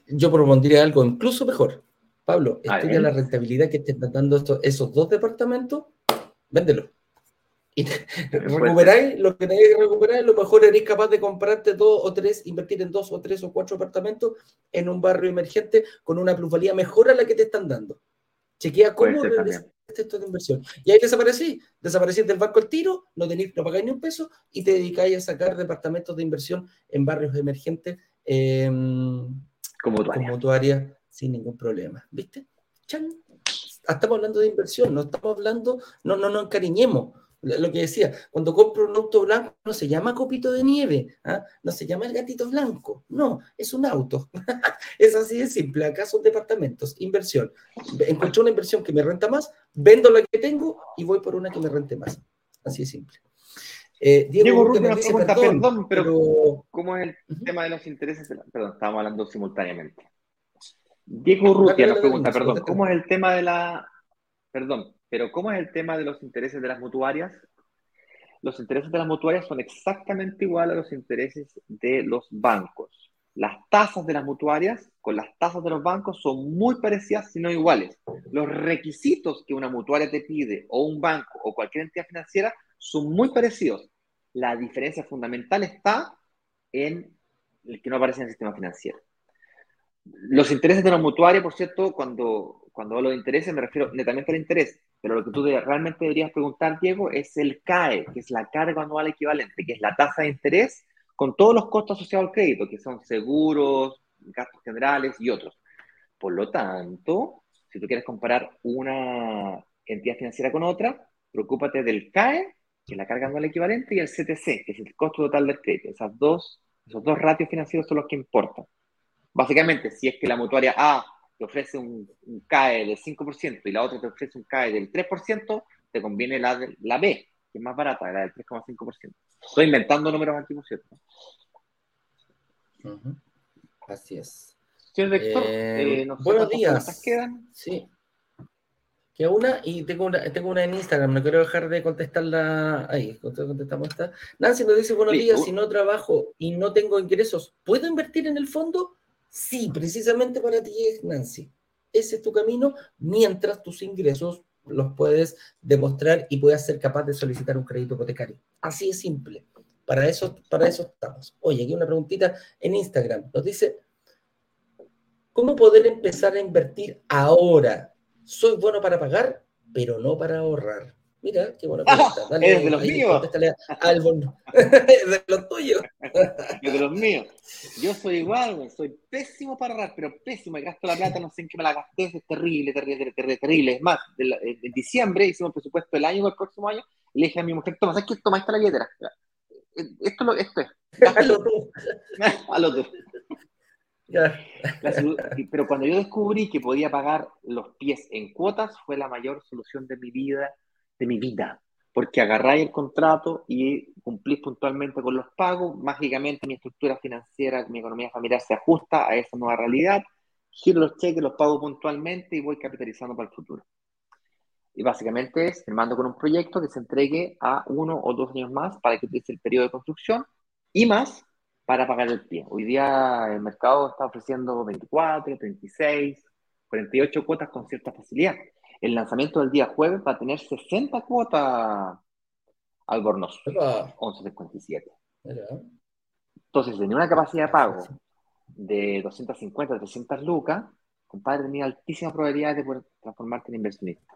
Yo propondría algo incluso mejor. Pablo, estudia la rentabilidad que te están dando esos dos departamentos, véndelo. Y recuperáis lo que tenéis que recuperar, lo mejor eres capaz de comprarte dos o tres, invertir en dos o tres o cuatro apartamentos en un barrio emergente con una plusvalía mejor a la que te están dando. Chequea cómo esto de inversión. Y ahí desaparecí, desaparecí del banco el tiro, no, tenéis, no pagáis ni un peso y te dedicáis a sacar departamentos de inversión en barrios emergentes eh, como, tu área sin ningún problema. ¿Viste? Estamos hablando de inversión, no estamos hablando, no, no nos encariñemos. Lo que decía, cuando compro un auto blanco no se llama copito de nieve, ¿ah? no se llama el gatito blanco, no, es un auto. es así de simple. Acá son departamentos, inversión. Encuentro una inversión que me renta más, vendo la que tengo y voy por una que me rente más. Así de simple. Eh, Diego, Diego pregunta, perdón, pero, ¿cómo es el tema de los intereses? Perdón, estábamos hablando simultáneamente. Diego Urrutia nos pregunta, perdón, ¿cómo es el tema de la... Perdón, pero ¿cómo es el tema de los intereses de las mutuarias? Los intereses de las mutuarias son exactamente igual a los intereses de los bancos. Las tasas de las mutuarias con las tasas de los bancos son muy parecidas, si no iguales. Los requisitos que una mutuaria te pide o un banco o cualquier entidad financiera son muy parecidos. La diferencia fundamental está en el que no aparece en el sistema financiero. Los intereses de los mutuarios, por cierto, cuando, cuando hablo de intereses me refiero netamente al interés, pero lo que tú realmente deberías preguntar, Diego, es el CAE, que es la carga anual equivalente, que es la tasa de interés con todos los costos asociados al crédito, que son seguros, gastos generales y otros. Por lo tanto, si tú quieres comparar una entidad financiera con otra, preocúpate del CAE, que es la carga anual equivalente, y el CTC, que es el costo total del crédito. Esas dos, esos dos ratios financieros son los que importan. Básicamente, si es que la mutuaria A te ofrece un, CAE del 5% y la otra te ofrece un CAE del 3%, te conviene la, la B, que es más barata, la del 3,5%. Estoy inventando números antiguos, ¿cierto? Así es. Señor Héctor, eh, eh, buenos días. quedan? Sí. Que una, y tengo una, tengo una en Instagram, no quiero dejar de contestarla ahí. Contestamos esta. Nancy nos dice: Buenos días, si no trabajo y no tengo ingresos, ¿puedo invertir en el fondo? Sí, precisamente para ti Nancy. Ese es tu camino mientras tus ingresos los puedes demostrar y puedas ser capaz de solicitar un crédito hipotecario. Así es simple. Para eso, para eso estamos. Oye, aquí una preguntita en Instagram. Nos dice, ¿cómo poder empezar a invertir ahora? Soy bueno para pagar, pero no para ahorrar. Mira, qué buena pregunta. Dale, ¿Es de los míos? es de los tuyos. de los míos. Yo soy igual, soy pésimo para ahorrar, pero pésimo. Me gasto la plata, no sé en qué me la gasté, es terrible, terrible, terrible, terrible. Es más, en diciembre hicimos el presupuesto del año el próximo año, le dije a mi mujer, toma, ¿sabes qué? Toma, esta la billetera. Esto, lo, esto es. Hazlo tú. Hazlo tú. pero cuando yo descubrí que podía pagar los pies en cuotas, fue la mayor solución de mi vida de mi vida, porque agarráis el contrato y cumplís puntualmente con los pagos, mágicamente mi estructura financiera, mi economía familiar se ajusta a esa nueva realidad, giro los cheques, los pago puntualmente y voy capitalizando para el futuro. Y básicamente es mando con un proyecto que se entregue a uno o dos años más para que utilice el periodo de construcción y más para pagar el pie. Hoy día el mercado está ofreciendo 24, 36, 48 cuotas con cierta facilidad el lanzamiento del día jueves va a tener 60 cuotas Albornoz, 11.57. Entonces, tenía una capacidad de pago de 250, 300 lucas, compadre, tenía altísima probabilidad de poder transformarte en inversionista.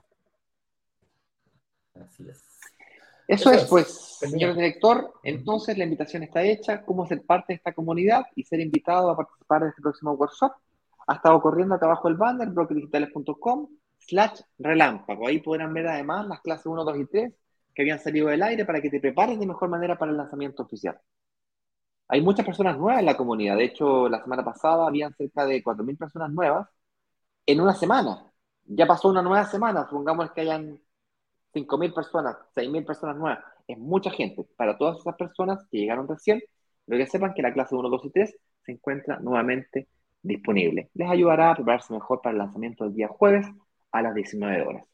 Así es. Eso, es, pues, señor director, entonces la invitación está hecha, cómo ser parte de esta comunidad y ser invitado a participar de este próximo workshop. Ha estado corriendo acá abajo el banner, brokerdigitales.com slash relámpago. Ahí podrán ver además las clases 1, 2 y 3 que habían salido del aire para que te prepares de mejor manera para el lanzamiento oficial. Hay muchas personas nuevas en la comunidad. De hecho, la semana pasada habían cerca de 4.000 personas nuevas en una semana. Ya pasó una nueva semana. Supongamos que hayan 5.000 personas, 6.000 personas nuevas, es mucha gente. Para todas esas personas que llegaron recién, pero que sepan que la clase 1, 2 y 3 se encuentra nuevamente disponible. Les ayudará a prepararse mejor para el lanzamiento del día jueves a las 19 horas.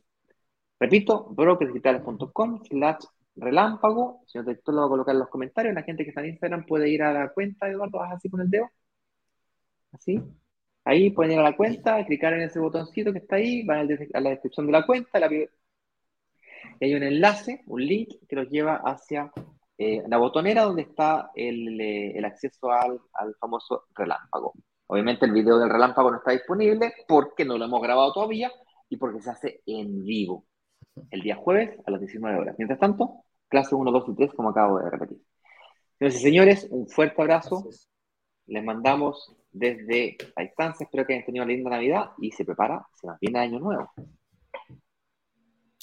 Repito, brokersdigitales.com slash relámpago. Señor director, lo voy a colocar en los comentarios. La gente que está en Instagram puede ir a la cuenta, Eduardo, vas así con el dedo. Así. Ahí pueden ir a la cuenta, clicar en ese botoncito que está ahí, van a la descripción de la cuenta, la, y hay un enlace, un link que los lleva hacia eh, la botonera donde está el, eh, acceso al, famoso relámpago. Obviamente el video del relámpago no está disponible porque no lo hemos grabado todavía y porque se hace en vivo el día jueves a las 19 horas. Mientras tanto, clase 1, 2 y 3 como acabo de repetir. Señores y señores, un fuerte abrazo. Les mandamos desde la distancia. Espero que hayan tenido una linda Navidad y se prepara, se nos viene año nuevo.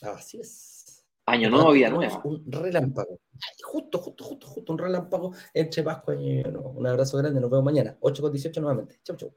Así es. Año nuevo, vida nueva. Un relámpago. Justo, justo, justo, justo, un relámpago entre Pascua y Año Nuevo. Un abrazo grande, nos vemos mañana. 8 con 18 nuevamente. Chau, chau.